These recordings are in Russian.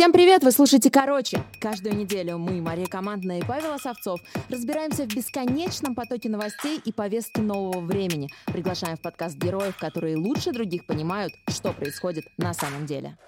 Всем привет! Вы слушаете «Короче». Каждую неделю мы, Мария Командная и Павел Осовцов, разбираемся в бесконечном потоке новостей и повестки нового времени. Приглашаем в подкаст героев, которые лучше других понимают, что происходит на самом деле.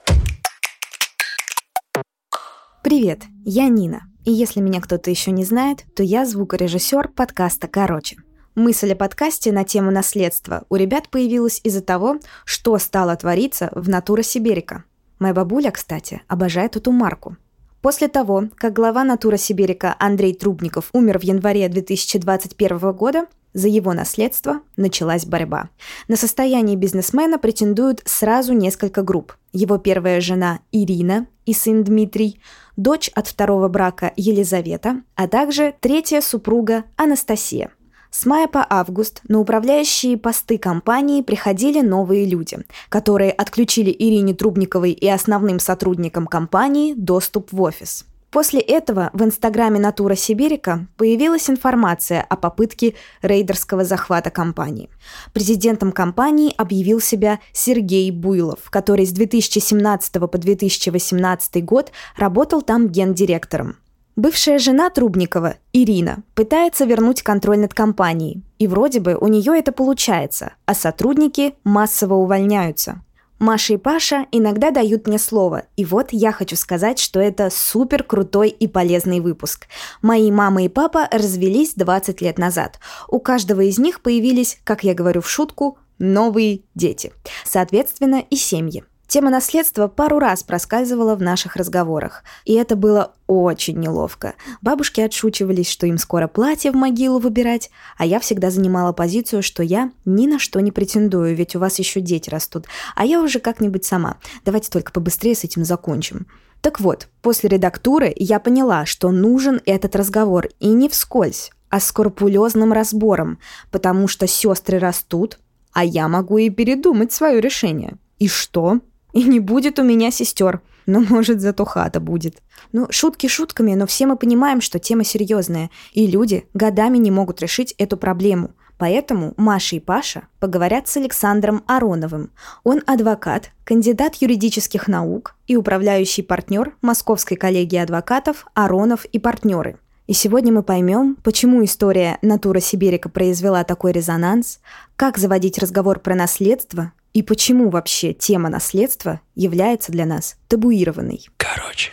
Привет, я Нина. И если меня кто-то еще не знает, то я звукорежиссер подкаста «Короче». Мысль о подкасте на тему наследства у ребят появилась из-за того, что стало твориться в «Натура Сибирика». Моя бабуля, кстати, обожает эту марку. После того, как глава «Натура Сибирика» Андрей Трубников умер в январе 2021 года, за его наследство началась борьба. На состояние бизнесмена претендуют сразу несколько групп. Его первая жена Ирина и сын Дмитрий, дочь от второго брака Елизавета, а также третья супруга Анастасия – с мая по август на управляющие посты компании приходили новые люди, которые отключили Ирине Трубниковой и основным сотрудникам компании доступ в офис. После этого в инстаграме «Натура Сибирика» появилась информация о попытке рейдерского захвата компании. Президентом компании объявил себя Сергей Буйлов, который с 2017 по 2018 год работал там гендиректором. Бывшая жена Трубникова, Ирина, пытается вернуть контроль над компанией. И вроде бы у нее это получается, а сотрудники массово увольняются. Маша и Паша иногда дают мне слово, и вот я хочу сказать, что это супер крутой и полезный выпуск. Мои мама и папа развелись 20 лет назад. У каждого из них появились, как я говорю в шутку, новые дети. Соответственно, и семьи. Тема наследства пару раз проскальзывала в наших разговорах, и это было очень неловко. Бабушки отшучивались, что им скоро платье в могилу выбирать, а я всегда занимала позицию, что я ни на что не претендую, ведь у вас еще дети растут, а я уже как-нибудь сама. Давайте только побыстрее с этим закончим. Так вот, после редактуры я поняла, что нужен этот разговор, и не вскользь, а скрупулезным разбором, потому что сестры растут, а я могу и передумать свое решение. И что? И не будет у меня сестер. Но, может, зато хата будет. Ну, шутки шутками, но все мы понимаем, что тема серьезная, и люди годами не могут решить эту проблему. Поэтому Маша и Паша поговорят с Александром Ароновым. Он адвокат, кандидат юридических наук и управляющий партнер Московской коллегии адвокатов «Аронов и партнеры». И сегодня мы поймем, почему история «Натура Сибирика» произвела такой резонанс, как заводить разговор про наследство и почему вообще тема наследства является для нас табуированной. Короче.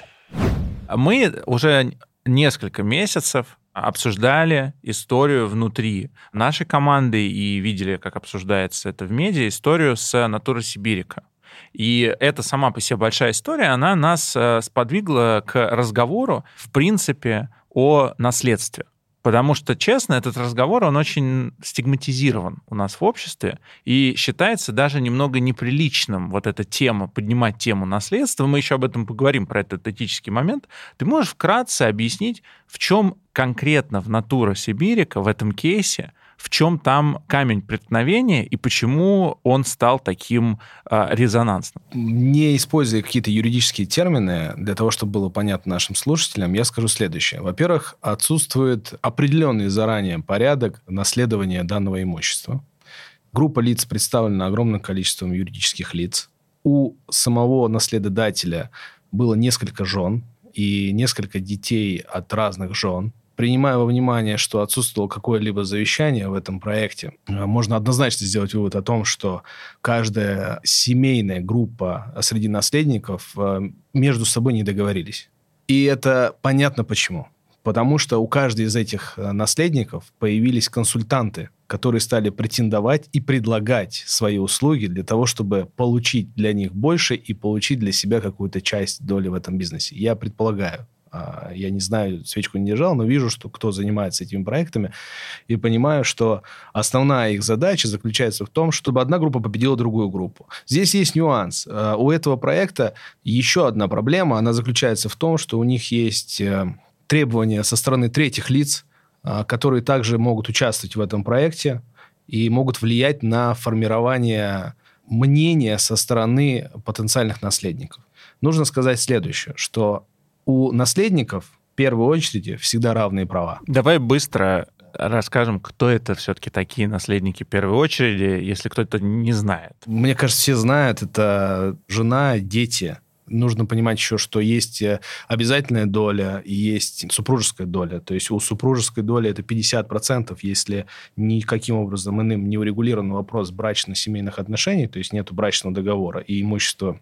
Мы уже несколько месяцев обсуждали историю внутри нашей команды и видели, как обсуждается это в медиа, историю с Натурой Сибирика. И эта сама по себе большая история, она нас э, сподвигла к разговору, в принципе, о наследстве. Потому что, честно, этот разговор, он очень стигматизирован у нас в обществе и считается даже немного неприличным вот эта тема, поднимать тему наследства. Мы еще об этом поговорим, про этот этический момент. Ты можешь вкратце объяснить, в чем конкретно в натура Сибирика в этом кейсе в чем там камень преткновения и почему он стал таким э, резонансным? Не используя какие-то юридические термины, для того, чтобы было понятно нашим слушателям, я скажу следующее. Во-первых, отсутствует определенный заранее порядок наследования данного имущества. Группа лиц представлена огромным количеством юридических лиц. У самого наследодателя было несколько жен и несколько детей от разных жен принимая во внимание, что отсутствовало какое-либо завещание в этом проекте, э, можно однозначно сделать вывод о том, что каждая семейная группа среди наследников э, между собой не договорились. И это понятно почему. Потому что у каждой из этих э, наследников появились консультанты, которые стали претендовать и предлагать свои услуги для того, чтобы получить для них больше и получить для себя какую-то часть доли в этом бизнесе. Я предполагаю, я не знаю, свечку не держал, но вижу, что кто занимается этими проектами, и понимаю, что основная их задача заключается в том, чтобы одна группа победила другую группу. Здесь есть нюанс. А, у этого проекта еще одна проблема, она заключается в том, что у них есть э, требования со стороны третьих лиц, а, которые также могут участвовать в этом проекте и могут влиять на формирование мнения со стороны потенциальных наследников. Нужно сказать следующее, что у наследников в первой очереди всегда равные права. Давай быстро расскажем, кто это все-таки такие наследники в первой очереди, если кто-то не знает. Мне кажется, все знают. Это жена, дети, нужно понимать еще, что есть э, обязательная доля и есть супружеская доля. То есть у супружеской доли это 50%, если никаким образом иным не урегулирован вопрос брачно-семейных отношений, то есть нет брачного договора и имущество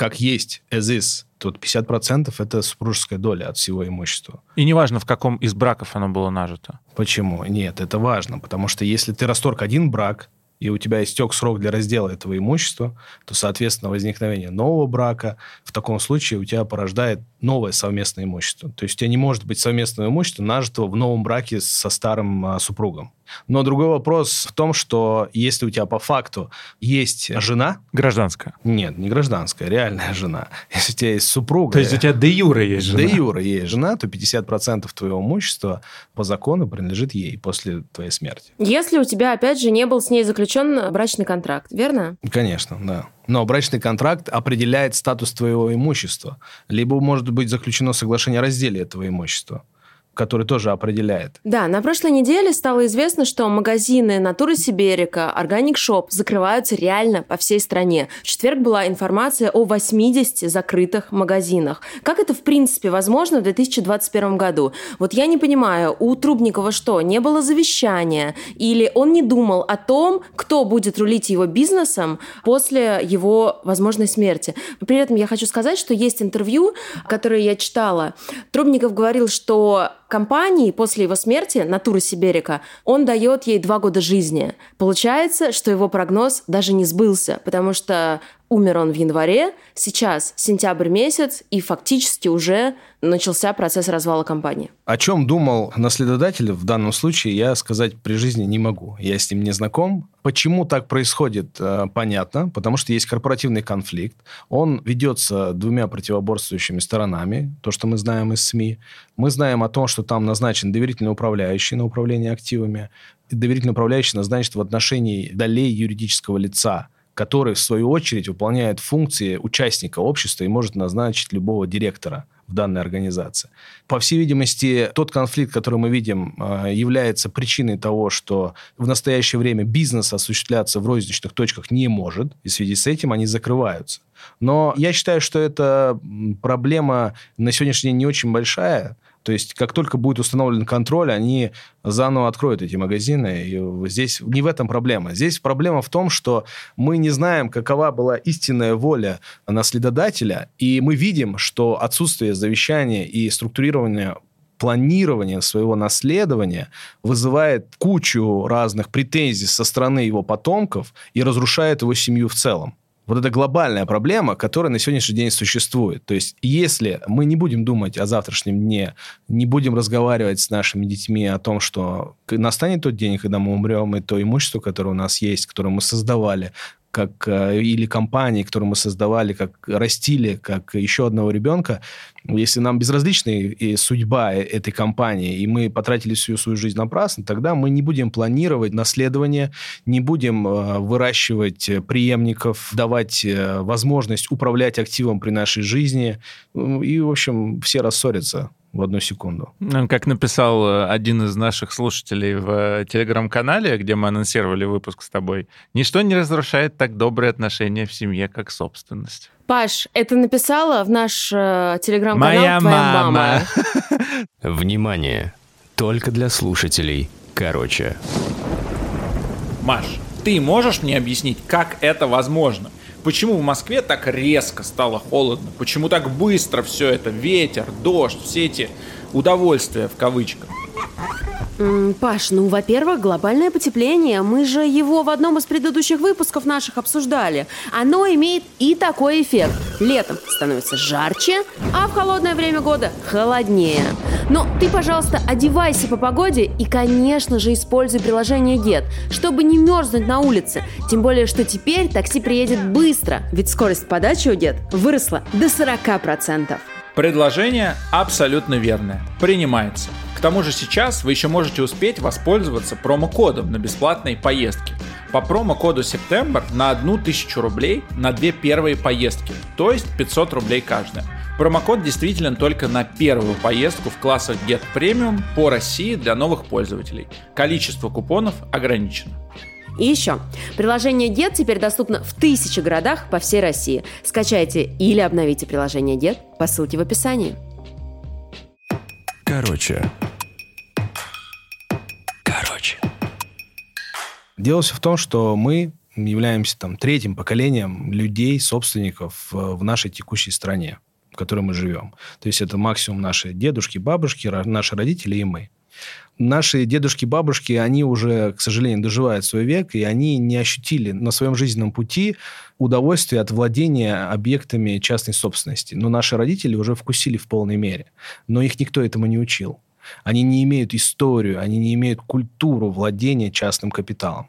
как есть as is, то 50% это супружеская доля от всего имущества. И неважно, в каком из браков оно было нажито. Почему? Нет, это важно, потому что если ты расторг один брак, и у тебя истек срок для раздела этого имущества, то, соответственно, возникновение нового брака в таком случае у тебя порождает новое совместное имущество. То есть у тебя не может быть совместного имущества, нажитого в новом браке со старым а, супругом. Но другой вопрос в том, что если у тебя по факту есть жена... Гражданская. Нет, не гражданская, реальная жена. Если у тебя есть супруга... То есть у тебя де-юре есть жена? Де-юре есть жена, то 50% твоего имущества по закону принадлежит ей после твоей смерти. Если у тебя, опять же, не был с ней заключен брачный контракт, верно? Конечно, да. Но брачный контракт определяет статус твоего имущества. Либо может быть заключено соглашение о разделе этого имущества который тоже определяет. Да, на прошлой неделе стало известно, что магазины Natura Siberica, Organic Shop закрываются реально по всей стране. В четверг была информация о 80 закрытых магазинах. Как это в принципе возможно в 2021 году? Вот я не понимаю, у Трубникова что, не было завещания? Или он не думал о том, кто будет рулить его бизнесом после его возможной смерти? При этом я хочу сказать, что есть интервью, которое я читала. Трубников говорил, что компании после его смерти, Натуры Сиберика, он дает ей два года жизни. Получается, что его прогноз даже не сбылся, потому что Умер он в январе, сейчас сентябрь месяц, и фактически уже начался процесс развала компании. О чем думал наследодатель в данном случае, я сказать при жизни не могу. Я с ним не знаком. Почему так происходит, э, понятно, потому что есть корпоративный конфликт. Он ведется двумя противоборствующими сторонами, то, что мы знаем из СМИ. Мы знаем о том, что там назначен доверительный управляющий на управление активами. Доверительный управляющий назначен в отношении долей юридического лица – который, в свою очередь, выполняет функции участника общества и может назначить любого директора в данной организации. По всей видимости, тот конфликт, который мы видим, а, является причиной того, что в настоящее время бизнес осуществляться в розничных точках не может, и в связи с этим они закрываются. Но я считаю, что эта проблема на сегодняшний день не очень большая, то есть, как только будет установлен контроль, они заново откроют эти магазины. И здесь не в этом проблема. Здесь проблема в том, что мы не знаем, какова была истинная воля наследодателя, и мы видим, что отсутствие завещания и структурирования планирования своего наследования вызывает кучу разных претензий со стороны его потомков и разрушает его семью в целом вот это глобальная проблема, которая на сегодняшний день существует. То есть, если мы не будем думать о завтрашнем дне, не будем разговаривать с нашими детьми о том, что настанет тот день, когда мы умрем, и то имущество, которое у нас есть, которое мы создавали, как э, или компании, которую мы создавали, как растили, как еще одного ребенка, если нам безразлична и судьба э, этой компании, и мы потратили всю свою жизнь напрасно, тогда мы не будем планировать наследование, не будем э, выращивать преемников, давать возможность управлять активом при нашей жизни. И, в общем, все рассорятся в одну секунду. Ну, как написал э, один из наших слушателей в э, телеграм-канале, где мы анонсировали выпуск с тобой, ничто не разрушает так добрые отношения в семье, как собственность. Паш, это написала в наш э, телеграм-канал Моя твоя мама. мама. Внимание! Только для слушателей. Короче. Маш, ты можешь мне объяснить, как это возможно? Почему в Москве так резко стало холодно? Почему так быстро все это? Ветер, дождь, все эти удовольствия в кавычках. Паш, ну, во-первых, глобальное потепление. Мы же его в одном из предыдущих выпусков наших обсуждали. Оно имеет и такой эффект. Летом становится жарче, а в холодное время года холоднее. Но ты, пожалуйста, одевайся по погоде и, конечно же, используй приложение Get, чтобы не мерзнуть на улице. Тем более, что теперь такси приедет быстро, ведь скорость подачи у Get выросла до 40%. Предложение абсолютно верное. Принимается. К тому же сейчас вы еще можете успеть воспользоваться промокодом на бесплатные поездки. По промокоду Септембр на одну тысячу рублей на две первые поездки, то есть 500 рублей каждая. Промокод действителен только на первую поездку в классах Get Premium по России для новых пользователей. Количество купонов ограничено. И еще. Приложение Дед теперь доступно в тысячи городах по всей России. Скачайте или обновите приложение Дед по ссылке в описании. Короче. Дело все в том, что мы являемся там третьим поколением людей, собственников э, в нашей текущей стране, в которой мы живем. То есть это максимум наши дедушки, бабушки, наши родители и мы наши дедушки, бабушки, они уже, к сожалению, доживают свой век, и они не ощутили на своем жизненном пути удовольствие от владения объектами частной собственности. Но наши родители уже вкусили в полной мере. Но их никто этому не учил. Они не имеют историю, они не имеют культуру владения частным капиталом,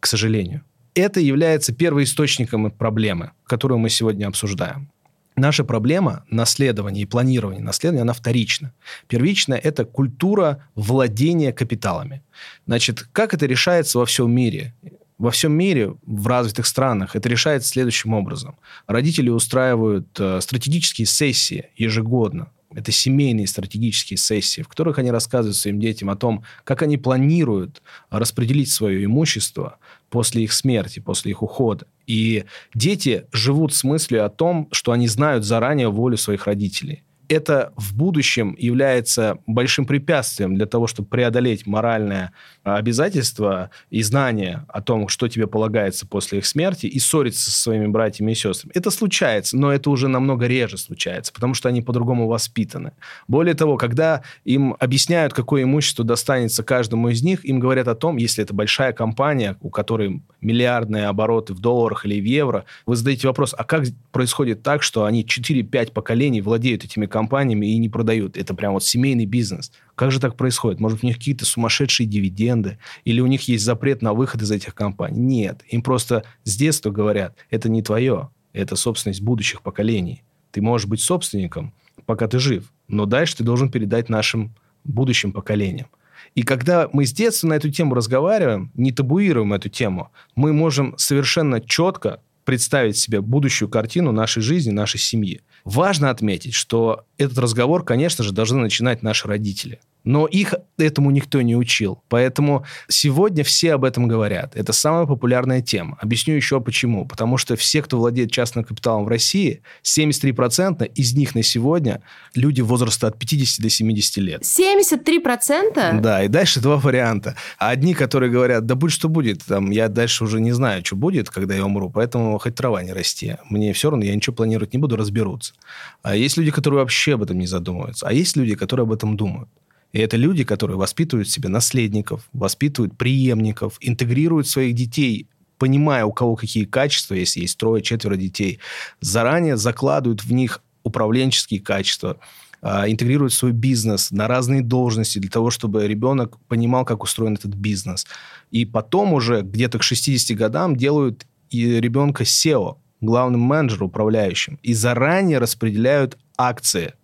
к сожалению. Это является первоисточником проблемы, которую мы сегодня обсуждаем. Наша проблема наследования и планирования наследования, она вторична. Первичная – это культура владения капиталами. Значит, как это решается во всем мире? Во всем мире, в развитых странах, это решается следующим образом. Родители устраивают э, стратегические сессии ежегодно. Это семейные стратегические сессии, в которых они рассказывают своим детям о том, как они планируют распределить свое имущество после их смерти, после их ухода. И дети живут с мыслью о том, что они знают заранее волю своих родителей это в будущем является большим препятствием для того, чтобы преодолеть моральное а, обязательство и знание о том, что тебе полагается после их смерти, и ссориться со своими братьями и сестрами. Это случается, но это уже намного реже случается, потому что они по-другому воспитаны. Более того, когда им объясняют, какое имущество достанется каждому из них, им говорят о том, если это большая компания, у которой миллиардные обороты в долларах или в евро, вы задаете вопрос, а как происходит так, что они 4-5 поколений владеют этими компаниями и не продают? Это прям вот семейный бизнес. Как же так происходит? Может, у них какие-то сумасшедшие дивиденды? Или у них есть запрет на выход из этих компаний? Нет. Им просто с детства говорят, это не твое, это собственность будущих поколений. Ты можешь быть собственником, пока ты жив, но дальше ты должен передать нашим будущим поколениям. И когда мы с детства на эту тему разговариваем, не табуируем эту тему, мы можем совершенно четко представить себе будущую картину нашей жизни, нашей семьи. Важно отметить, что этот разговор, конечно же, должны начинать наши родители – но их этому никто не учил. Поэтому сегодня все об этом говорят. Это самая популярная тема. Объясню еще почему. Потому что все, кто владеет частным капиталом в России, 73% из них на сегодня люди возраста от 50 до 70 лет. 73%? Да, и дальше два варианта. Одни, которые говорят, да будь что будет, там, я дальше уже не знаю, что будет, когда я умру, поэтому хоть трава не расти. Мне все равно, я ничего планировать не буду, разберутся. А есть люди, которые вообще об этом не задумываются. А есть люди, которые об этом думают. И это люди, которые воспитывают себе наследников, воспитывают преемников, интегрируют своих детей понимая, у кого какие качества, если есть трое-четверо детей, заранее закладывают в них управленческие качества, а, интегрируют свой бизнес на разные должности для того, чтобы ребенок понимал, как устроен этот бизнес. И потом уже где-то к 60 годам делают и ребенка SEO, главным менеджером, управляющим, и заранее распределяют акции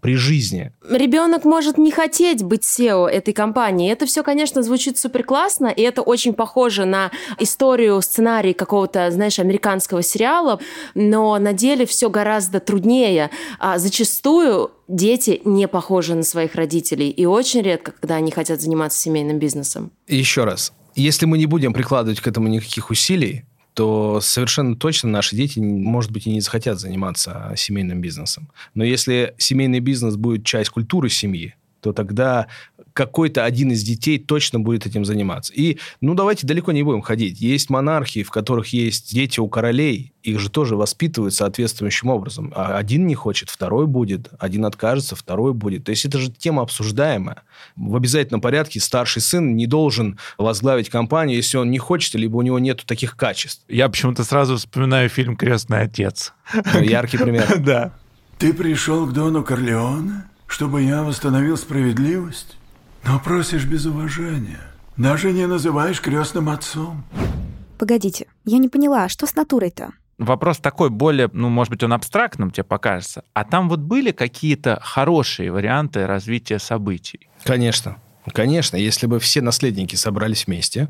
при жизни. Ребенок может не хотеть быть SEO этой компании. Это все, конечно, звучит супер классно, и это очень похоже на историю, сценарий какого-то, знаешь, американского сериала, но на деле все гораздо труднее. А зачастую дети не похожи на своих родителей, и очень редко, когда они хотят заниматься семейным бизнесом. Еще раз, если мы не будем прикладывать к этому никаких усилий, то совершенно точно наши дети, может быть, и не захотят заниматься семейным бизнесом. Но если семейный бизнес будет часть культуры семьи, то тогда какой-то один из детей точно будет этим заниматься. И, ну, давайте далеко не будем ходить. Есть монархии, в которых есть дети у королей, их же тоже воспитывают соответствующим образом. А один не хочет, второй будет, один откажется, второй будет. То есть это же тема обсуждаемая. В обязательном порядке старший сын не должен возглавить компанию, если он не хочет, либо у него нет таких качеств. Я почему-то сразу вспоминаю фильм «Крестный отец». Яркий пример. Да. Ты пришел к Дону Корлеоне, чтобы я восстановил справедливость? Но просишь без уважения. Даже не называешь крестным отцом. Погодите, я не поняла, а что с натурой-то? Вопрос такой более, ну, может быть, он абстрактным тебе покажется. А там вот были какие-то хорошие варианты развития событий? Конечно. Конечно, если бы все наследники собрались вместе,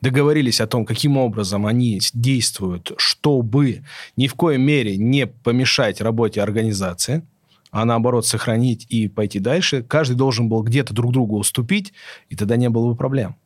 договорились о том, каким образом они действуют, чтобы ни в коей мере не помешать работе организации, а наоборот сохранить и пойти дальше, каждый должен был где-то друг другу уступить, и тогда не было бы проблем.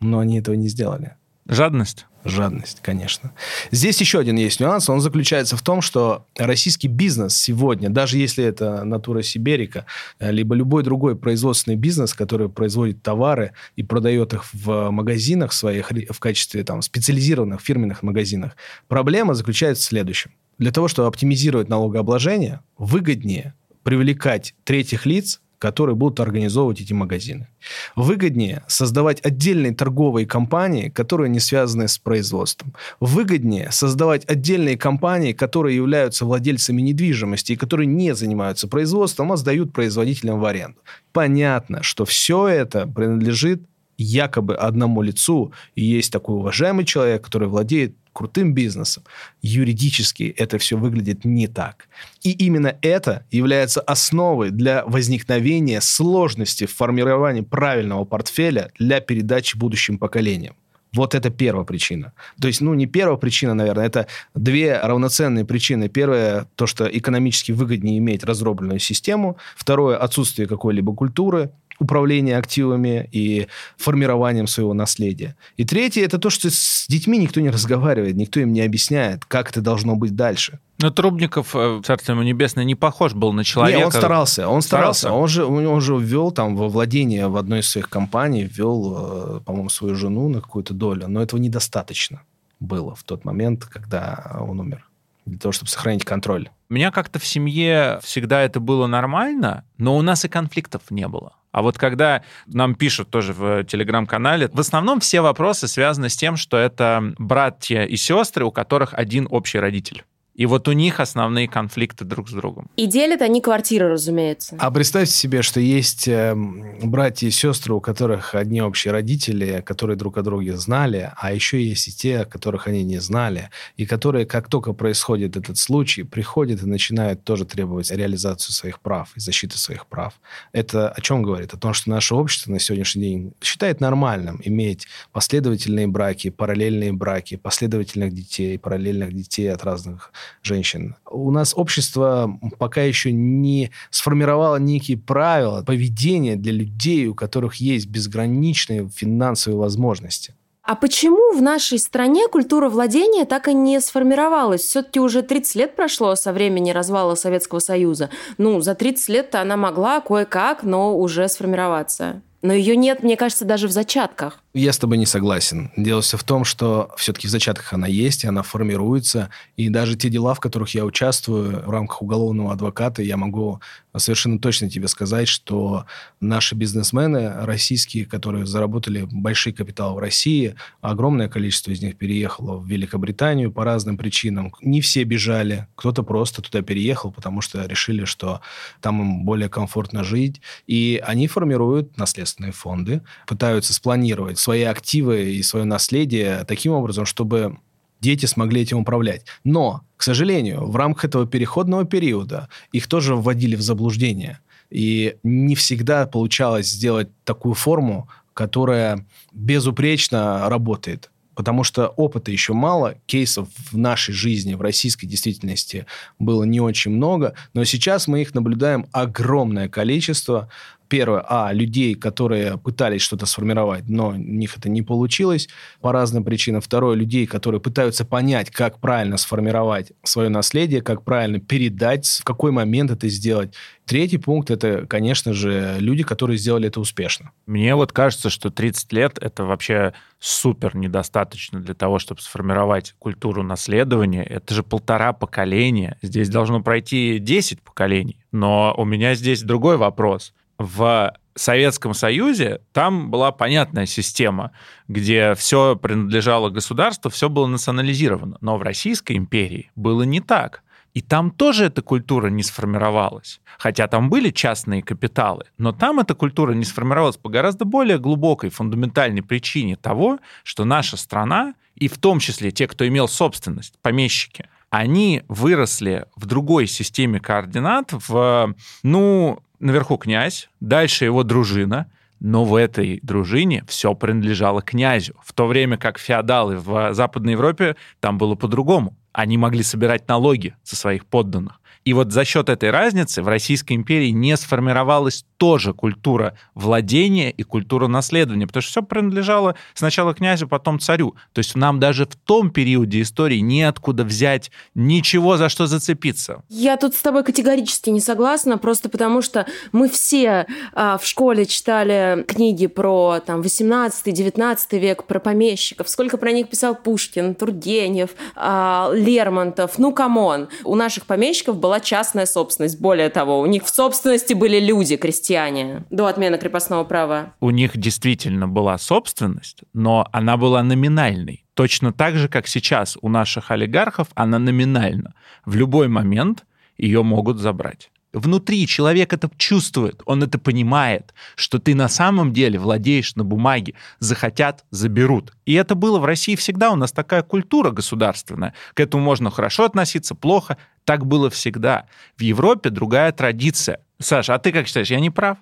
Но они этого не сделали. Жадность. Жадность, конечно. Здесь еще один есть нюанс. Он заключается в том, что российский бизнес сегодня, даже если это натура Сиберика, э, либо любой другой производственный бизнес, который производит товары и продает их в магазинах своих, в качестве там, специализированных фирменных магазинах, проблема заключается в следующем. Для того, чтобы оптимизировать налогообложение, выгоднее привлекать третьих лиц, которые будут организовывать эти магазины. Выгоднее создавать отдельные торговые компании, которые не связаны с производством. Выгоднее создавать отдельные компании, которые являются владельцами недвижимости и которые не занимаются производством, а сдают производителям в аренду. Понятно, что все это принадлежит якобы одному лицу, и есть такой уважаемый человек, который владеет крутым бизнесом. Юридически это все выглядит не так. И именно это является основой для возникновения сложности в формировании правильного портфеля для передачи будущим поколениям. Вот это первая причина. То есть, ну, не первая причина, наверное, это две равноценные причины. Первая, то, что экономически выгоднее иметь разробленную систему. Второе, отсутствие какой-либо культуры управления активами и формированием своего наследия. И третье, это то, что с детьми никто не разговаривает, никто им не объясняет, как это должно быть дальше. Но Трубников, э, царство ему небесное, не похож был на человека. Не, он старался, он старался. старался. Он, же, он же ввел там во владение в одной из своих компаний, ввел, э, по-моему, свою жену на какую-то долю, но этого недостаточно было в тот момент, когда он умер для того, чтобы сохранить контроль. У меня как-то в семье всегда это было нормально, но у нас и конфликтов не было. А вот когда нам пишут тоже в телеграм-канале, в основном все вопросы связаны с тем, что это братья и сестры, у которых один общий родитель. И вот у них основные конфликты друг с другом. И делят они квартиры, разумеется. А представьте себе, что есть э, братья и сестры, у которых одни общие родители, которые друг о друге знали, а еще есть и те, которых они не знали, и которые, как только происходит этот случай, приходят и начинают тоже требовать реализацию своих прав и защиты своих прав. Это о чем говорит? О том, что наше общество на сегодняшний день считает нормальным иметь последовательные браки, параллельные браки, последовательных детей, параллельных детей от разных женщин. У нас общество пока еще не сформировало некие правила поведения для людей, у которых есть безграничные финансовые возможности. А почему в нашей стране культура владения так и не сформировалась? Все-таки уже 30 лет прошло со времени развала Советского Союза. Ну, за 30 лет она могла кое-как, но уже сформироваться. Но ее нет, мне кажется, даже в зачатках. Я с тобой не согласен. Дело все в том, что все-таки в зачатках она есть, и она формируется. И даже те дела, в которых я участвую в рамках уголовного адвоката, я могу совершенно точно тебе сказать, что наши бизнесмены российские, которые заработали большие капиталы в России, огромное количество из них переехало в Великобританию по разным причинам. Не все бежали, кто-то просто туда переехал, потому что решили, что там им более комфортно жить. И они формируют наследственные фонды, пытаются спланировать свои активы и свое наследие таким образом, чтобы дети смогли этим управлять. Но, к сожалению, в рамках этого переходного периода их тоже вводили в заблуждение. И не всегда получалось сделать такую форму, которая безупречно работает. Потому что опыта еще мало, кейсов в нашей жизни, в российской действительности было не очень много, но сейчас мы их наблюдаем огромное количество первое, а, людей, которые пытались что-то сформировать, но у них это не получилось по разным причинам. Второе, людей, которые пытаются понять, как правильно сформировать свое наследие, как правильно передать, в какой момент это сделать. Третий пункт – это, конечно же, люди, которые сделали это успешно. Мне вот кажется, что 30 лет – это вообще супер недостаточно для того, чтобы сформировать культуру наследования. Это же полтора поколения. Здесь должно пройти 10 поколений. Но у меня здесь другой вопрос – в Советском Союзе там была понятная система, где все принадлежало государству, все было национализировано. Но в Российской империи было не так. И там тоже эта культура не сформировалась. Хотя там были частные капиталы, но там эта культура не сформировалась по гораздо более глубокой, фундаментальной причине того, что наша страна, и в том числе те, кто имел собственность, помещики, они выросли в другой системе координат, в, ну, наверху князь, дальше его дружина, но в этой дружине все принадлежало князю, в то время как феодалы в Западной Европе там было по-другому. Они могли собирать налоги со своих подданных. И вот за счет этой разницы в Российской империи не сформировалась тоже культура владения и культура наследования, потому что все принадлежало сначала князю, потом царю. То есть нам даже в том периоде истории неоткуда взять ничего, за что зацепиться. Я тут с тобой категорически не согласна, просто потому что мы все а, в школе читали книги про там 18-19 век, про помещиков, сколько про них писал Пушкин, Тургенев, а, Лермонтов. Ну, come on. У наших помещиков была частная собственность. Более того, у них в собственности были люди, крестьяне, до отмены крепостного права. У них действительно была собственность, но она была номинальной. Точно так же, как сейчас у наших олигархов она номинальна. В любой момент ее могут забрать. Внутри человек это чувствует, он это понимает, что ты на самом деле владеешь на бумаге, захотят, заберут. И это было в России всегда, у нас такая культура государственная. К этому можно хорошо относиться, плохо. Так было всегда. В Европе другая традиция. Саша, а ты как считаешь, я не прав?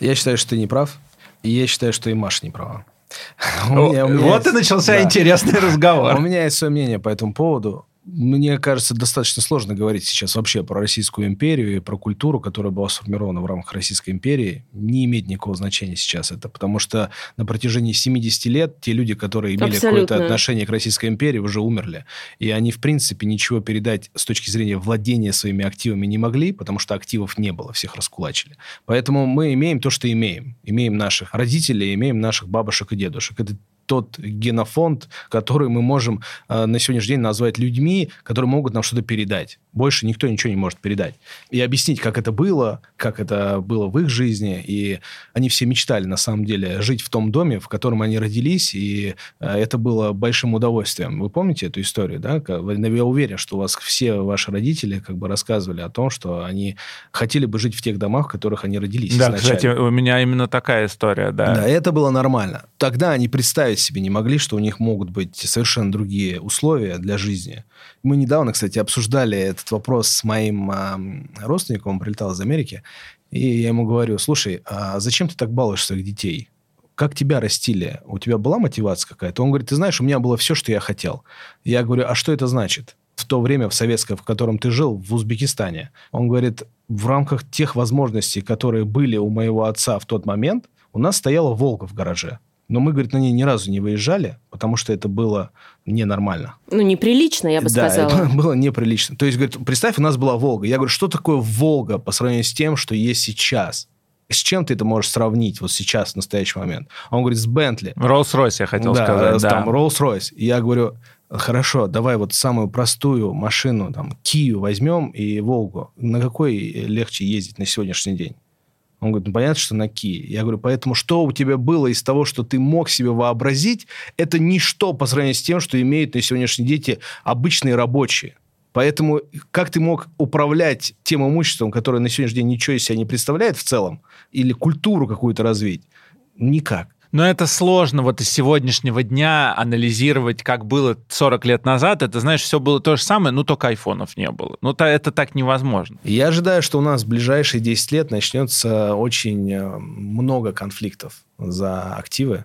Я считаю, что ты не прав. И я считаю, что и Маша не права. Вот и начался интересный разговор. У меня есть свое мнение по этому поводу мне кажется, достаточно сложно говорить сейчас вообще про Российскую империю и про культуру, которая была сформирована в рамках Российской империи. Не имеет никакого значения сейчас это, потому что на протяжении 70 лет те люди, которые имели какое-то отношение к Российской империи, уже умерли. И они, в принципе, ничего передать с точки зрения владения своими активами не могли, потому что активов не было, всех раскулачили. Поэтому мы имеем то, что имеем. Имеем наших родителей, имеем наших бабушек и дедушек. Это тот генофонд, который мы можем э, на сегодняшний день назвать людьми, которые могут нам что-то передать. Больше никто ничего не может передать. И объяснить, как это было, как это было в их жизни. И они все мечтали, на самом деле, жить в том доме, в котором они родились, и э, это было большим удовольствием. Вы помните эту историю, да? Я уверен, что у вас все ваши родители как бы рассказывали о том, что они хотели бы жить в тех домах, в которых они родились Да, изначально. кстати, у меня именно такая история, да. Да, это было нормально. Тогда они представить представить себе не могли, что у них могут быть совершенно другие условия для жизни. Мы недавно, кстати, обсуждали этот вопрос с моим э, родственником, он прилетал из Америки, и я ему говорю, слушай, а зачем ты так балуешь своих детей? Как тебя растили? У тебя была мотивация какая-то? Он говорит, ты знаешь, у меня было все, что я хотел. Я говорю, а что это значит? В то время, в советское, в котором ты жил, в Узбекистане. Он говорит, в рамках тех возможностей, которые были у моего отца в тот момент, у нас стояла «Волга» в гараже. Но мы, говорит, на ней ни разу не выезжали, потому что это было ненормально. Ну, неприлично, я бы да, сказала. это было неприлично. То есть, говорит, представь, у нас была «Волга». Я говорю, что такое «Волга» по сравнению с тем, что есть сейчас? С чем ты это можешь сравнить вот сейчас, в настоящий момент? Он говорит, с Бентли. Роллс-Ройс, я хотел да, сказать. Да, там Роллс-Ройс. И я говорю, хорошо, давай вот самую простую машину, там, Кию возьмем и Волгу. На какой легче ездить на сегодняшний день? Он говорит, ну, понятно, что на Ки. Я говорю, поэтому что у тебя было из того, что ты мог себе вообразить, это ничто по сравнению с тем, что имеют на сегодняшний день обычные рабочие. Поэтому как ты мог управлять тем имуществом, которое на сегодняшний день ничего из себя не представляет в целом, или культуру какую-то развить? Никак. Но это сложно вот из сегодняшнего дня анализировать, как было 40 лет назад. Это, знаешь, все было то же самое, но только айфонов не было. Ну, то это так невозможно. Я ожидаю, что у нас в ближайшие 10 лет начнется очень э, много конфликтов за активы.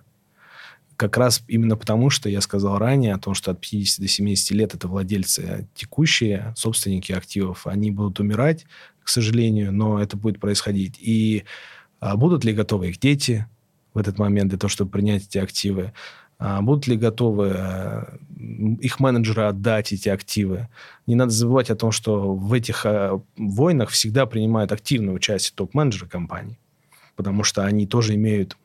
Как раз именно потому, что я сказал ранее о том, что от 50 до 70 лет это владельцы текущие, собственники активов. Они будут умирать, к сожалению, но это будет происходить. И а, будут ли готовы их дети, в этот момент для того, чтобы принять эти активы? А будут ли готовы э, их менеджеры отдать эти активы? Не надо забывать о том, что в этих э, войнах всегда принимают активное участие топ-менеджеры компаний, потому что они тоже имеют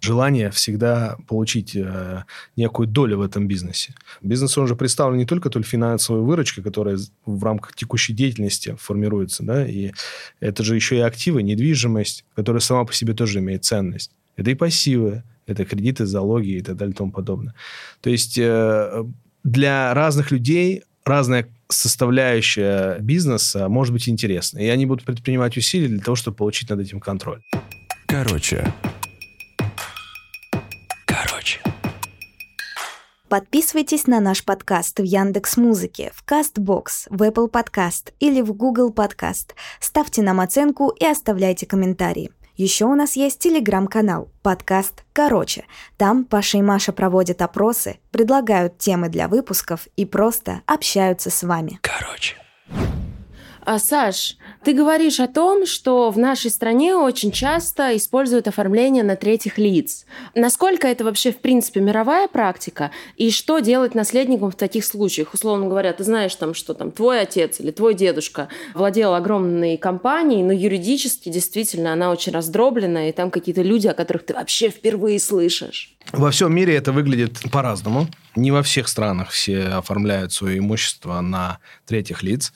желание всегда получить э, некую долю в этом бизнесе. Бизнес, он же представлен не только той финансовой выручкой, которая в рамках текущей деятельности формируется, да, и это же еще и активы, недвижимость, которая сама по себе тоже имеет ценность. Это и пассивы, это кредиты, залоги и так далее и тому подобное. То есть э, для разных людей разная составляющая бизнеса может быть интересна. И они будут предпринимать усилия для того, чтобы получить над этим контроль. Короче. Короче. Подписывайтесь на наш подкаст в Яндекс Музыке, в Castbox, в Apple Podcast или в Google Podcast. Ставьте нам оценку и оставляйте комментарии. Еще у нас есть телеграм-канал, подкаст «Короче». Там Паша и Маша проводят опросы, предлагают темы для выпусков и просто общаются с вами. Короче. А, Саш, ты говоришь о том, что в нашей стране очень часто используют оформление на третьих лиц. Насколько это вообще, в принципе, мировая практика? И что делать наследникам в таких случаях? Условно говоря, ты знаешь, там, что там твой отец или твой дедушка владел огромной компанией, но юридически действительно она очень раздроблена, и там какие-то люди, о которых ты вообще впервые слышишь. Во всем мире это выглядит по-разному. Не во всех странах все оформляют свое имущество на третьих лиц.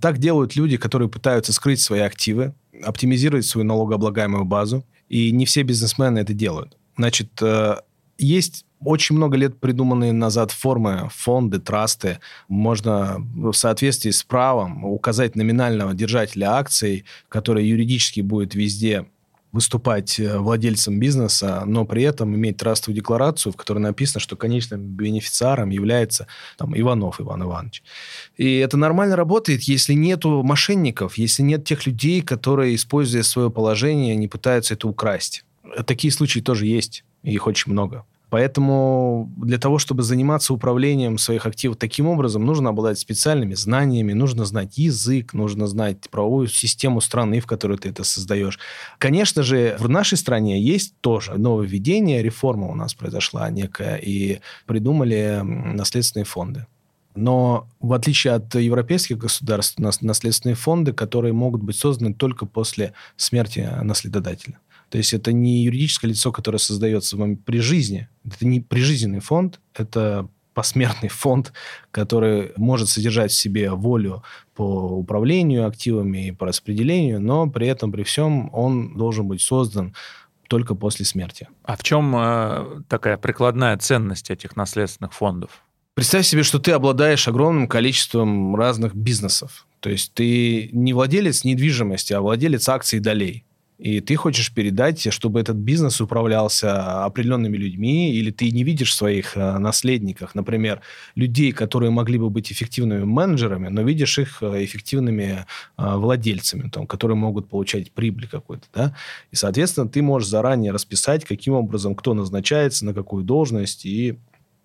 Так делают люди, которые пытаются скрыть свои активы, оптимизировать свою налогооблагаемую базу. И не все бизнесмены это делают. Значит, э, есть очень много лет придуманные назад формы, фонды, трасты. Можно в соответствии с правом указать номинального держателя акций, который юридически будет везде выступать э, владельцем бизнеса, но при этом иметь трастовую декларацию, в которой написано, что конечным бенефициаром является там, Иванов Иван Иванович. И это нормально работает, если нету мошенников, если нет тех людей, которые, используя свое положение, не пытаются это украсть. Такие случаи тоже есть, и их очень много. Поэтому для того, чтобы заниматься управлением своих активов таким образом, нужно обладать специальными знаниями, нужно знать язык, нужно знать правовую систему страны, в которой ты это создаешь. Конечно же, в нашей стране есть тоже нововведение, реформа у нас произошла некая, и придумали наследственные фонды. Но в отличие от европейских государств, у нас наследственные фонды, которые могут быть созданы только после смерти наследодателя. То есть это не юридическое лицо, которое создается вам при жизни. Это не прижизненный фонд, это посмертный фонд, который может содержать в себе волю по управлению активами и по распределению, но при этом, при всем, он должен быть создан только после смерти. А в чем э, такая прикладная ценность этих наследственных фондов? Представь себе, что ты обладаешь огромным количеством разных бизнесов. То есть ты не владелец недвижимости, а владелец акций и долей и ты хочешь передать, чтобы этот бизнес управлялся определенными людьми, или ты не видишь в своих э, наследниках, например, людей, которые могли бы быть эффективными менеджерами, но видишь их э, эффективными э, владельцами, там, которые могут получать прибыль какую-то, да, и, соответственно, ты можешь заранее расписать, каким образом кто назначается, на какую должность, и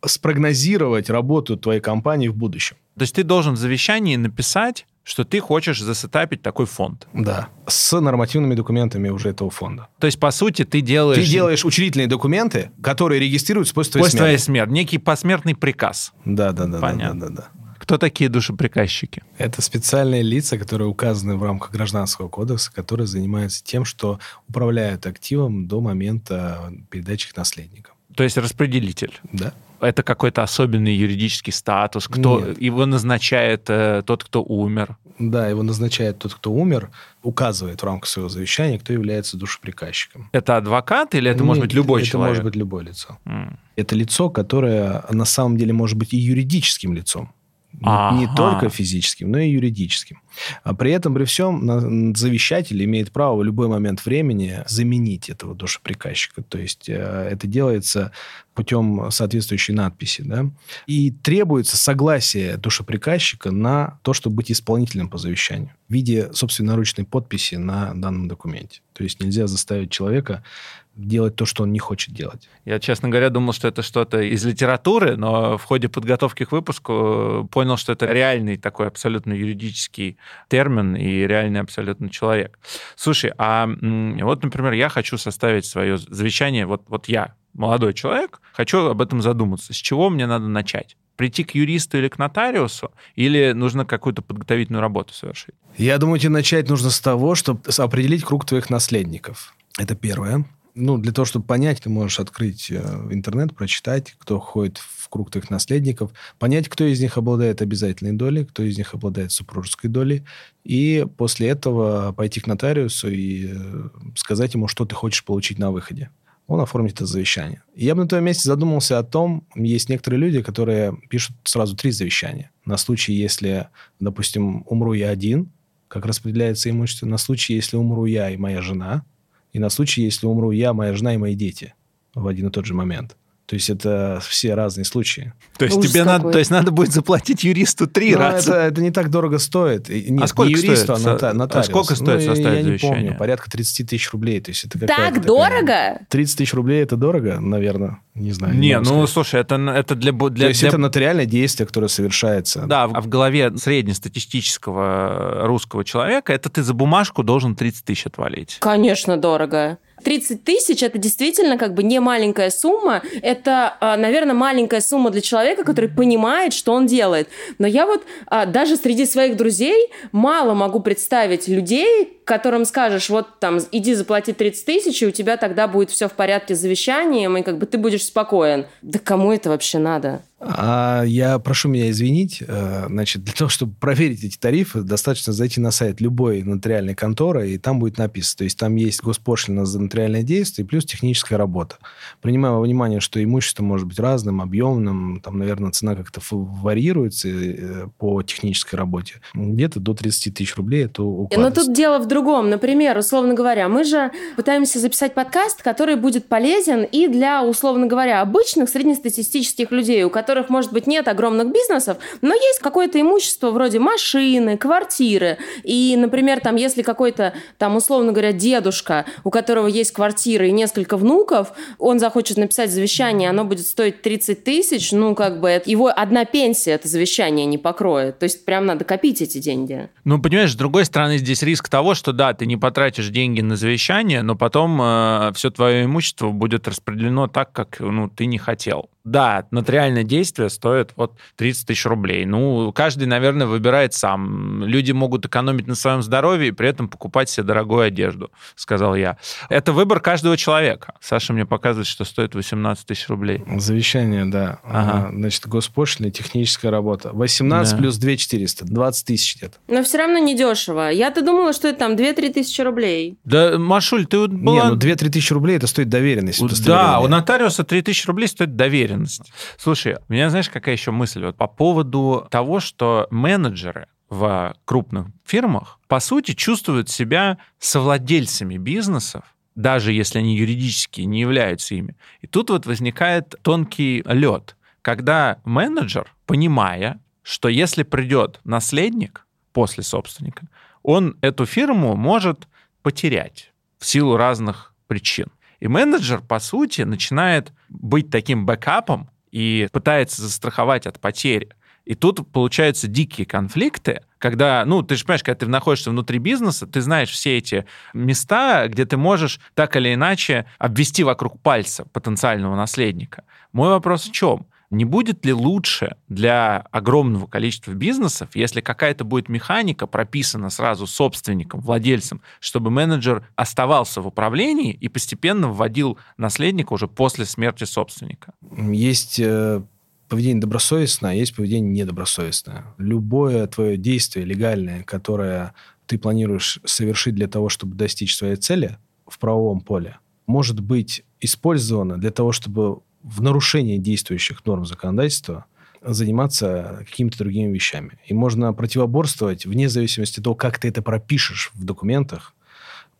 спрогнозировать работу твоей компании в будущем. То есть ты должен в завещании написать, что ты хочешь засетапить такой фонд. Да, с нормативными документами уже этого фонда. То есть, по сути, ты делаешь... Ты делаешь учредительные документы, которые регистрируются после твоей после смерти. твоей смерти. Некий посмертный приказ. Да, да, да. Понятно. Да, да, да. Кто такие душеприказчики? Это специальные лица, которые указаны в рамках Гражданского кодекса, которые занимаются тем, что управляют активом до момента передачи их наследникам. То есть распределитель? Да это какой-то особенный юридический статус, кто Нет. его назначает э, тот, кто умер. Да, его назначает тот, кто умер, указывает в рамках своего завещания, кто является душеприказчиком. Это адвокат или это Нет, может быть любой это человек? может быть любое лицо. М. Это лицо, которое на самом деле может быть и юридическим лицом. Не- Не Ага. только физическим, но и юридическим. А при этом, при всем, завещатель имеет право в любой момент времени заменить этого душеприказчика. То есть э, это делается путем соответствующей надписи. Да? И требуется согласие душеприказчика на то, чтобы быть исполнителем по завещанию в виде собственноручной подписи на данном документе. То есть нельзя заставить человека делать то, что он не хочет делать. Я, честно говоря, думал, что это что-то из литературы, но в ходе подготовки к выпуску э, понял, что это реальный такой абсолютно юридический термин и реальный абсолютно человек. Слушай, а вот, например, я хочу составить свое завещание, вот, вот я, молодой человек, хочу об этом задуматься. С чего мне надо начать? Прийти к юристу или к нотариусу? Или нужно какую-то подготовительную работу совершить? Я думаю, тебе начать нужно с того, чтобы определить круг твоих наследников. Это первое. Ну, для того, чтобы понять, ты можешь открыть э, интернет, прочитать, кто входит в круг твоих наследников, понять, кто из них обладает обязательной долей, кто из них обладает супружеской долей, и после этого пойти к нотариусу и э, сказать ему, что ты хочешь получить на выходе. Он оформит это завещание. Я бы на твоем месте задумался о том, есть некоторые люди, которые пишут сразу три завещания. На случай, если, допустим, умру я один, как распределяется имущество, на случай, если умру я и моя жена, и на случай, если умру я, моя жена и мои дети в один и тот же момент. То есть это все разные случаи. То есть Ужас тебе надо, то есть надо будет заплатить юристу три Но раза. это, это не так дорого стоит. И Нет, А сколько не юристу, стоит? а нота- А сколько стоит Ну, я- составить Я не завещание? помню. Порядка 30 тысяч рублей. То есть это Так какая-то такая- дорого? 30 тысяч рублей это дорого, наверное. Не знаю. Не, могу ну сказать. слушай, это, это для, для, То есть для- это нотариальное действие, которое совершается. Да, в, в голове среднестатистического русского человека это ты за бумажку должен 30 тысяч отвалить. Конечно, дорого. 30 тысяч – это действительно как бы не маленькая сумма. Это, а, наверное, маленькая сумма для человека, который понимает, что он делает. Но я вот а, даже среди своих друзей мало могу представить людей, которым скажешь, вот там, иди заплати 30 тысяч, и у тебя тогда будет все в порядке с завещанием, и как бы ты будешь спокоен. Да кому это вообще надо? А я прошу меня извинить, э, значит, для того, чтобы проверить эти тарифы, достаточно зайти на сайт любой нотариальной конторы, и там будет написано. То есть там есть госпошлина за нотариальное действие плюс техническая работа. Принимая во внимание, что имущество может быть разным, объемным, там, наверное, цена как-то варьируется э, по технической работе. Где-то до 30 тысяч рублей это Но укладывается. тут дело в другом. Например, условно говоря, мы же пытаемся записать подкаст, который будет полезен и для, условно говоря, обычных среднестатистических людей, у которых, может быть, нет огромных бизнесов, но есть какое-то имущество вроде машины, квартиры. И, например, там, если какой-то, там, условно говоря, дедушка, у которого есть квартира и несколько внуков, он захочет написать завещание, оно будет стоить 30 тысяч, ну, как бы, его одна пенсия это завещание не покроет. То есть прям надо копить эти деньги. Ну, понимаешь, с другой стороны, здесь риск того, что да, ты не потратишь деньги на завещание, но потом все твое имущество будет распределено так, как ну, ты не хотел. Да, нотариальное действие стоит вот 30 тысяч рублей. Ну, каждый, наверное, выбирает сам. Люди могут экономить на своем здоровье и при этом покупать себе дорогую одежду, сказал я. Это выбор каждого человека. Саша мне показывает, что стоит 18 тысяч рублей. Завещание, да. Ага. А, Значит, госпошлина, техническая работа. 18 Да. плюс 2 400, 20 тысяч где-то. Но все равно недешево. Я-то думала, что это там 2-3 тысячи рублей. Да, Машуль, ты вот была... Не, ну 2-3 тысячи рублей это стоит доверенность. Да, у нотариуса 3000 рублей стоит доверенность. Слушай, у меня знаешь, какая еще мысль вот по поводу того, что менеджеры в крупных фирмах, по сути, чувствуют себя совладельцами бизнесов, даже если они юридически не являются ими. И тут вот возникает тонкий лед, когда менеджер, понимая, что если придет наследник после собственника, он эту фирму может потерять в силу разных причин. И менеджер, по сути, начинает быть таким бэкапом и пытается застраховать от потери. И тут получаются дикие конфликты, когда, ну, ты же понимаешь, когда ты находишься внутри бизнеса, ты знаешь все эти места, где ты можешь так или иначе обвести вокруг пальца потенциального наследника. Мой вопрос в чем? Не будет ли лучше для огромного количества бизнесов, если какая-то будет механика прописана сразу собственником, владельцем, чтобы менеджер оставался в управлении и постепенно вводил наследника уже после смерти собственника? Есть э, поведение добросовестное, а есть поведение недобросовестное. Любое твое действие легальное, которое ты планируешь совершить для того, чтобы достичь своей цели в правовом поле, может быть использовано для того, чтобы в нарушении действующих норм законодательства заниматься какими-то другими вещами. И можно противоборствовать вне зависимости от того, как ты это пропишешь в документах,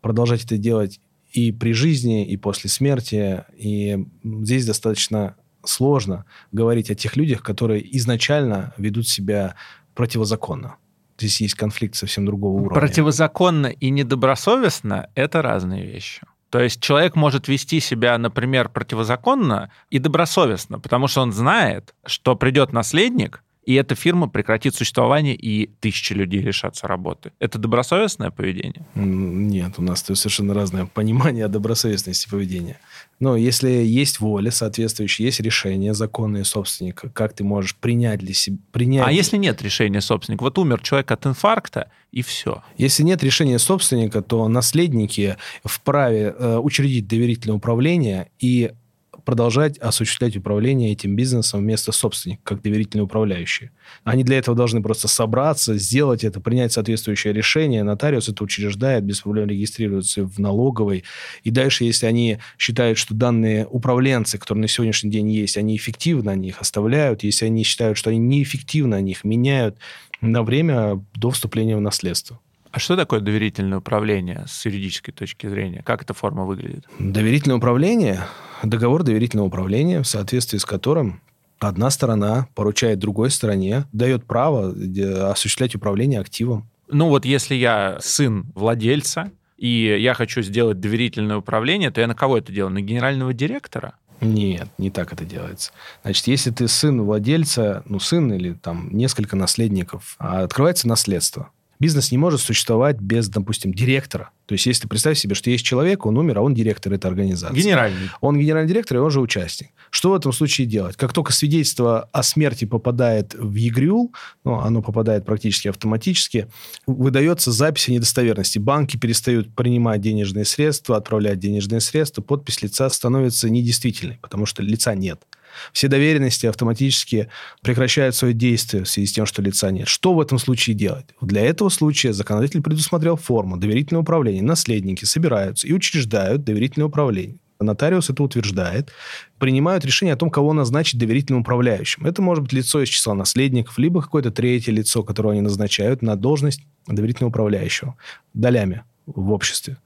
продолжать это делать и при жизни, и после смерти. И здесь достаточно сложно говорить о тех людях, которые изначально ведут себя противозаконно. Здесь есть конфликт совсем другого уровня. Противозаконно и недобросовестно – это разные вещи. То есть человек может вести себя, например, противозаконно и добросовестно, потому что он знает, что придет наследник, и эта фирма прекратит существование, и тысячи людей лишатся работы. Это добросовестное поведение? Нет, у нас совершенно разное понимание о добросовестности поведения. Но если есть воля соответствующая, есть решение законное собственника, как ты можешь принять для себя... Принять... А если нет решения собственника? Вот умер человек от инфаркта, и все. Если нет решения собственника, то наследники вправе э, учредить доверительное управление и продолжать осуществлять управление этим бизнесом вместо собственника, как доверительные управляющие. Они для этого должны просто собраться, сделать это, принять соответствующее решение. Нотариус это учреждает, без проблем регистрируется в налоговой. И дальше, если они считают, что данные управленцы, которые на сегодняшний день есть, они эффективны, они их оставляют. Если они считают, что они неэффективны, они их меняют на время до вступления в наследство. А что такое доверительное управление с юридической точки зрения? Как эта форма выглядит? Доверительное управление – договор доверительного управления, в соответствии с которым одна сторона поручает другой стороне, дает право э, осуществлять управление активом. Ну вот если я сын владельца, и я хочу сделать доверительное управление, то я на кого это делаю? На генерального директора? Нет, не так это делается. Значит, если ты сын владельца, ну, сын или там несколько наследников, а открывается наследство. Бизнес не может существовать без, допустим, директора. То есть, если представь себе, что есть человек, он умер, а он директор этой организации. Генеральный. Он генеральный директор, и он же участник. Что в этом случае делать? Как только свидетельство о смерти попадает в ЕГРЮЛ, ну, оно попадает практически автоматически, выдается запись о недостоверности. Банки перестают принимать денежные средства, отправлять денежные средства, подпись лица становится недействительной, потому что лица нет. Все доверенности автоматически прекращают свое действие в связи с тем, что лица нет. Что в этом случае делать? Для этого случая законодатель предусмотрел форму доверительного управления. Наследники собираются и учреждают доверительное управление. Нотариус это утверждает, принимают решение о том, кого назначить доверительным управляющим. Это может быть лицо из числа наследников, либо какое-то третье лицо, которое они назначают на должность доверительного управляющего долями в обществе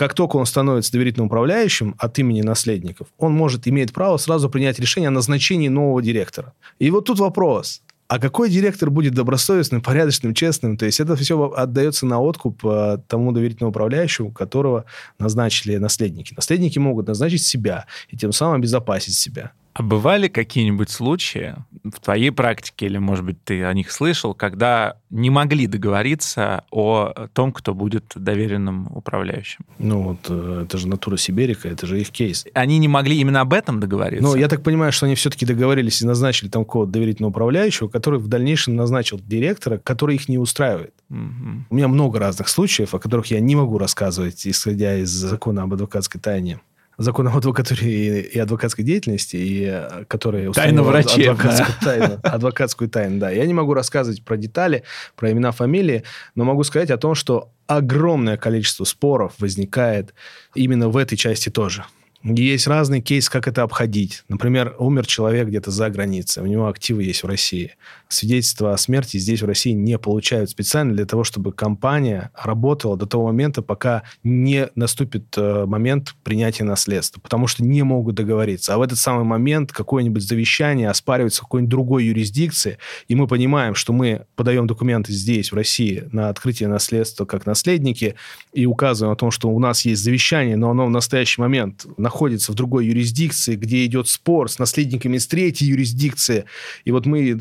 как только он становится доверительным управляющим от имени наследников, он может иметь право сразу принять решение о назначении нового директора. И вот тут вопрос. А какой директор будет добросовестным, порядочным, честным? То есть это все отдается на откуп э, тому доверительному управляющему, которого назначили наследники. Наследники могут назначить себя и тем самым обезопасить себя. А бывали какие-нибудь случаи в твоей практике, или, может быть, ты о них слышал, когда не могли договориться о том, кто будет доверенным управляющим? Ну, вот э, это же натура Сибирика, это же их кейс. Они не могли именно об этом договориться? Ну, я так понимаю, что они все-таки договорились и назначили там какого-то доверительного управляющего, который в дальнейшем назначил директора, который их не устраивает. Угу. У меня много разных случаев, о которых я не могу рассказывать, исходя из закона об адвокатской тайне закон об адвокатуре и, и адвокатской деятельности, и э, которые... Тайна врачебная. Адвокатскую тайну, адвокатскую тайну, да. Я не могу рассказывать про детали, про имена, фамилии, но могу сказать о том, что огромное количество споров возникает именно в этой части тоже. Есть разный кейс, как это обходить. Например, умер человек где-то за границей, у него активы есть в России. Свидетельства о смерти здесь, в России, не получают специально для того, чтобы компания работала до того момента, пока не наступит э, момент принятия наследства, потому что не могут договориться. А в этот самый момент какое-нибудь завещание оспаривается в какой-нибудь другой юрисдикции, и мы понимаем, что мы подаем документы здесь, в России, на открытие наследства как наследники, и указываем о том, что у нас есть завещание, но оно в настоящий момент находится в другой юрисдикции, где идет спор с наследниками из третьей юрисдикции. И вот мы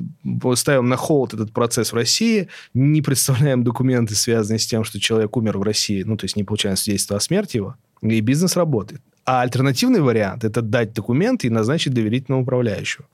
ставим на холод этот процесс в России, не представляем документы, связанные с тем, что человек умер в России, ну, то есть не получаем свидетельство о смерти его, и бизнес работает. А альтернативный вариант – это дать документы и назначить доверительного управляющего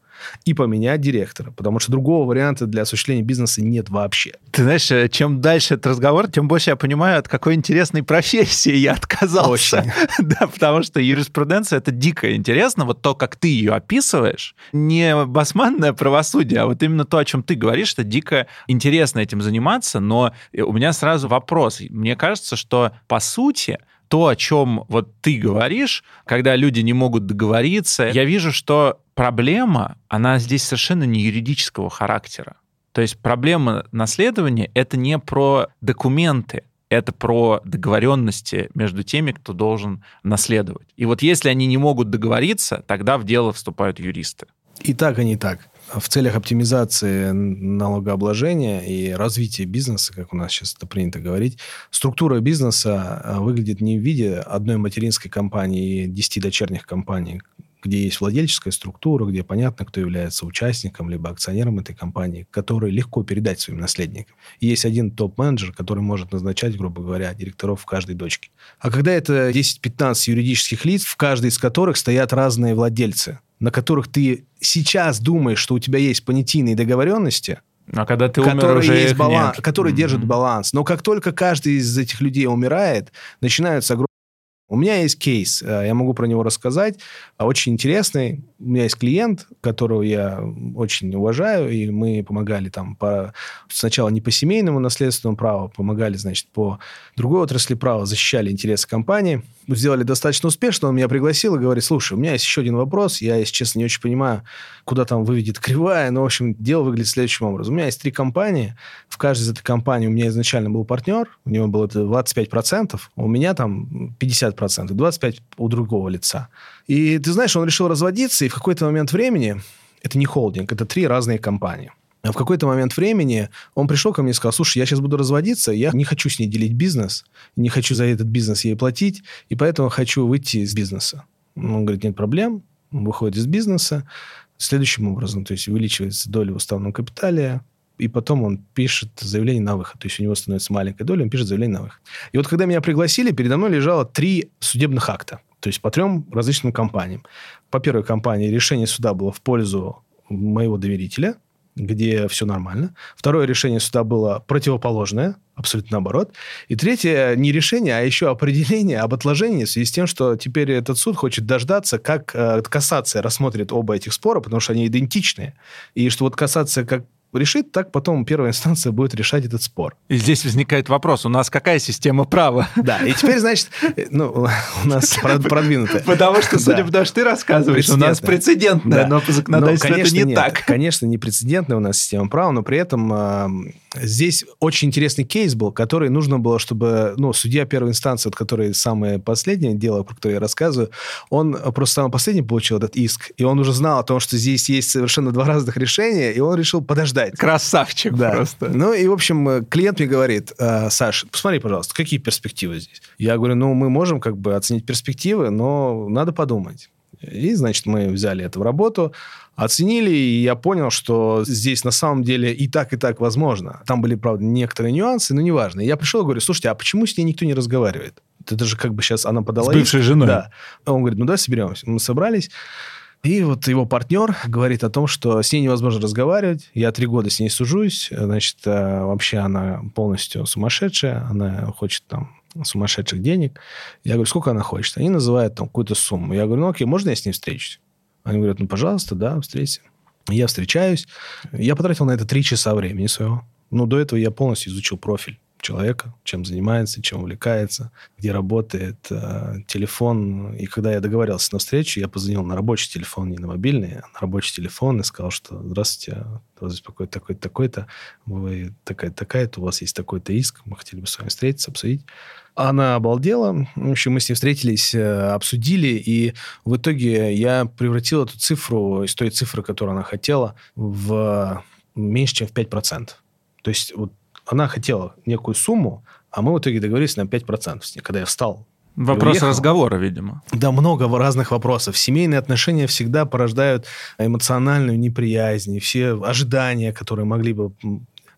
и поменять директора, потому что другого варианта для осуществления бизнеса нет вообще. Ты знаешь, э, чем дальше этот разговор, тем больше я понимаю, от какой интересной профессии я отказался. Очень. да, потому что юриспруденция — это дико интересно. Вот то, как ты ее описываешь, не басманное правосудие, а вот именно то, о чем ты говоришь, это дико интересно этим заниматься, но у меня сразу вопрос. Мне кажется, что по сути то, о чем вот ты говоришь, когда люди не могут договориться, я вижу, что проблема, она здесь совершенно не юридического характера. То есть проблема наследования — это не про документы, это про договоренности между теми, кто должен наследовать. И вот если они не могут договориться, тогда в дело вступают юристы. И так, и не так в целях оптимизации налогообложения и развития бизнеса, как у нас сейчас это принято говорить, структура бизнеса а, выглядит не в виде одной материнской компании и 10 дочерних компаний, где есть владельческая структура, где понятно, кто является участником либо акционером этой компании, который легко передать своим наследникам. И есть один топ-менеджер, который может назначать, грубо говоря, директоров в каждой дочке. А когда это 10-15 юридических лиц, в каждой из которых стоят разные владельцы, на которых ты сейчас думаешь, что у тебя есть понятийные договоренности, а когда ты умер, которые уже есть баланс, нет. которые mm-hmm. держат баланс. Но как только каждый из этих людей умирает, начинаются огромные У меня есть кейс, э, я могу про него рассказать, а, очень интересный. У меня есть клиент, которого я очень уважаю, и мы помогали там по, сначала не по семейному наследственному праву, помогали, значит, по другой отрасли права, защищали интересы компании. Сделали достаточно успешно, он меня пригласил и говорит, слушай, у меня есть еще один вопрос, я, если честно, не очень понимаю, куда там выведет кривая, но, в общем, дело выглядит следующим образом. У меня есть три компании, в каждой из этой компании у меня изначально был партнер, у него было 25%, у меня там 50%, 25% у другого лица. И ты знаешь, он решил разводиться, и в какой-то момент времени, это не холдинг, это три разные компании. А в какой-то момент времени он пришел ко мне и сказал, слушай, я сейчас буду разводиться, я не хочу с ней делить бизнес, не хочу за этот бизнес ей платить, и поэтому хочу выйти из бизнеса. Он говорит, нет проблем, он выходит из бизнеса следующим образом, то есть увеличивается доля в уставном капитале, и потом он пишет заявление на выход. То есть у него становится маленькая доля, он пишет заявление на выход. И вот когда меня пригласили, передо мной лежало три судебных акта. То есть по трем различным компаниям. По первой компании решение суда было в пользу моего доверителя, где все нормально. Второе решение суда было противоположное, абсолютно наоборот. И третье не решение, а еще определение об отложении в связи с тем, что теперь этот суд хочет дождаться, как э, кассация рассмотрит оба этих спора, потому что они идентичные. И что вот кассация как решит, так потом первая инстанция будет решать этот спор. И здесь возникает вопрос, у нас какая система права? Да, и теперь, значит, ну, у нас продвинутая. Потому что, судя по тому, что ты рассказываешь, у нас прецедентная, но по законодательству это не так. Конечно, не прецедентная у нас система права, но при этом здесь очень интересный кейс был, который нужно было, чтобы, ну, судья первой инстанции, от которой самое последнее дело, про которое я рассказываю, он просто самый последний получил этот иск, и он уже знал о том, что здесь есть совершенно два разных решения, и он решил подождать. Красавчик да. просто. Ну и, в общем, э, клиент мне говорит, э, Саш, посмотри, пожалуйста, какие перспективы здесь? Я говорю, ну, мы можем как бы оценить перспективы, но надо подумать. И, значит, мы взяли это в работу, оценили, и я понял, что здесь на самом деле и так, и так возможно. Там были, правда, некоторые нюансы, но неважно. И я пришел и говорю, слушайте, а почему с ней никто не разговаривает? Это же как бы сейчас она подала... С бывшей женой? Да. Он говорит, ну да, соберемся. Мы собрались. И вот его партнер говорит о том, что с ней невозможно разговаривать. Я три года с ней сужусь. Значит, э, вообще она полностью сумасшедшая. Она хочет там сумасшедших денег. Я говорю, сколько она хочет? Они называют там какую-то сумму. Я говорю, ну окей, можно я с ней встречусь? Они говорят, ну, пожалуйста, да, встретимся. Я встречаюсь. Я потратил на это три часа времени своего. Но до этого я полностью изучил профиль человека, чем занимается, чем увлекается, где работает, э, телефон. И когда я договорился на встречу, я позвонил на рабочий телефон, не на мобильный, а на рабочий телефон и сказал, что здравствуйте, вас беспокоит такой-то, такой-то, вы такая-то, такая-то, у вас есть такой-то иск, мы хотели бы с вами встретиться, обсудить. Она обалдела. В общем, мы с ней встретились, э, обсудили, и в итоге я превратил эту цифру из той цифры, которую она хотела, в меньше, чем в 5%. То есть вот она хотела некую сумму, а мы в итоге договорились на 5% с ней, когда я встал Вопрос разговора, видимо. Да, много разных вопросов. Семейные отношения всегда порождают эмоциональную неприязнь, все ожидания, которые могли бы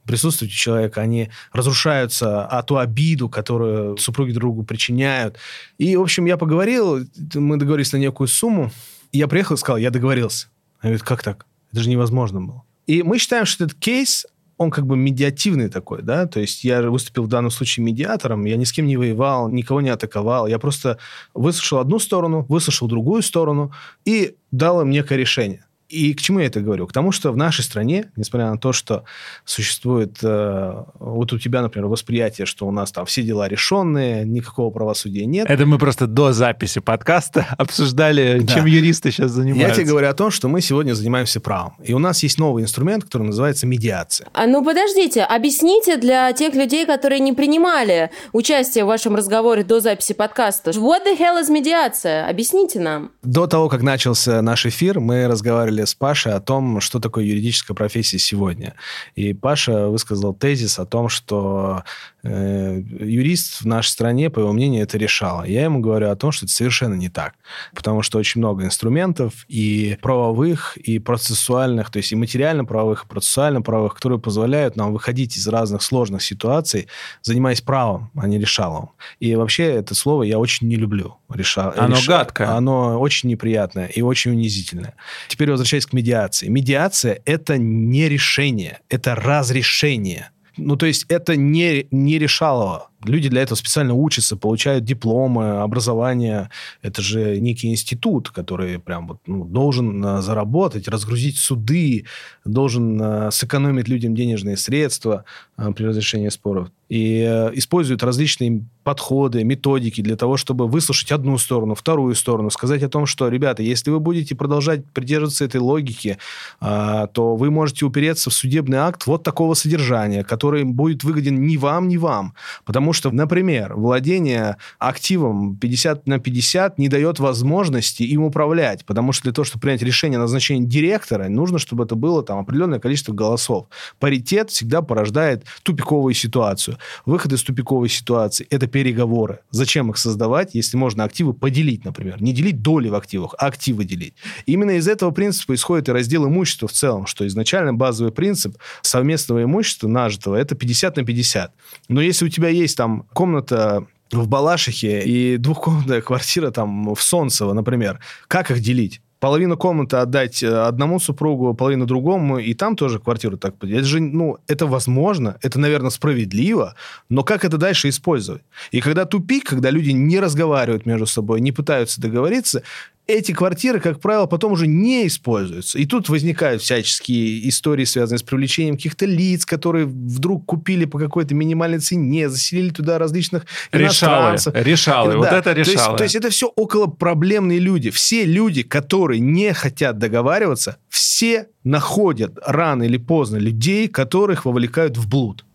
присутствовать у человека, они разрушаются, а ту обиду, которую супруги другу причиняют. И, в общем, я поговорил, мы договорились на некую сумму, и я приехал и сказал, я договорился. Она говорит, как так? Это же невозможно было. И мы считаем, что этот кейс, он как бы медиативный такой, да, то есть я выступил в данном случае медиатором, я ни с кем не воевал, никого не атаковал, я просто выслушал одну сторону, выслушал другую сторону и дал им некое решение. И к чему я это говорю? К тому, что в нашей стране, несмотря на то, что существует э, вот у тебя, например, восприятие, что у нас там все дела решенные, никакого правосудия нет. Это мы просто до записи подкаста обсуждали, да. чем юристы сейчас занимаются. Я тебе говорю о том, что мы сегодня занимаемся правом. И у нас есть новый инструмент, который называется медиация. А ну подождите, объясните для тех людей, которые не принимали участие в вашем разговоре до записи подкаста. What the hell is медиация? Объясните нам. До того, как начался наш эфир, мы разговаривали разговаривали с Пашей о том, что такое юридическая профессия сегодня. И Паша высказал тезис о том, что э, юрист в нашей стране, по его мнению, это решало. Я ему говорю о том, что это совершенно не так. Потому что очень много инструментов и правовых, и процессуальных, то есть и материально-правовых, и процессуально-правовых, которые позволяют нам выходить из разных сложных ситуаций, занимаясь правом, а не решалом. И вообще это слово я очень не люблю. Реша... Оно Реша... гадкое. Оно очень неприятное и очень унизительное. Теперь возвращаясь к медиации. Медиация – это не решение, это разрешение. Ну, то есть это не, не решалово. Люди для этого специально учатся, получают дипломы, образование. Это же некий институт, который прям вот, ну, должен э, заработать, разгрузить суды, должен э, сэкономить людям денежные средства э, при разрешении споров и используют различные подходы, методики для того, чтобы выслушать одну сторону, вторую сторону, сказать о том, что, ребята, если вы будете продолжать придерживаться этой логики, то вы можете упереться в судебный акт вот такого содержания, который будет выгоден ни вам, ни вам. Потому что, например, владение активом 50 на 50 не дает возможности им управлять, потому что для того, чтобы принять решение о назначении директора, нужно, чтобы это было там определенное количество голосов. Паритет всегда порождает тупиковую ситуацию. Выход из тупиковой ситуации – это переговоры. Зачем их создавать, если можно активы поделить, например? Не делить доли в активах, а активы делить. Именно из этого принципа исходит и раздел имущества в целом, что изначально базовый принцип совместного имущества нажитого – это 50 на 50. Но если у тебя есть там комната в Балашихе и двухкомнатная квартира там в Солнцево, например, как их делить? половину комнаты отдать э, одному супругу, половину другому, и там тоже квартиру так поделить. Это же, ну, это возможно, это, наверное, справедливо, но как это дальше использовать? И когда тупик, когда люди не разговаривают между собой, не пытаются договориться, эти квартиры, как правило, потом уже не используются. И тут возникают всяческие истории, связанные с привлечением каких-то лиц, которые вдруг купили по какой-то минимальной цене, заселили туда различных решалы, решалы, да. вот это решалы. То есть, то есть это все около проблемные люди. Все люди, которые не хотят договариваться, все находят рано или поздно людей, которых вовлекают в блуд.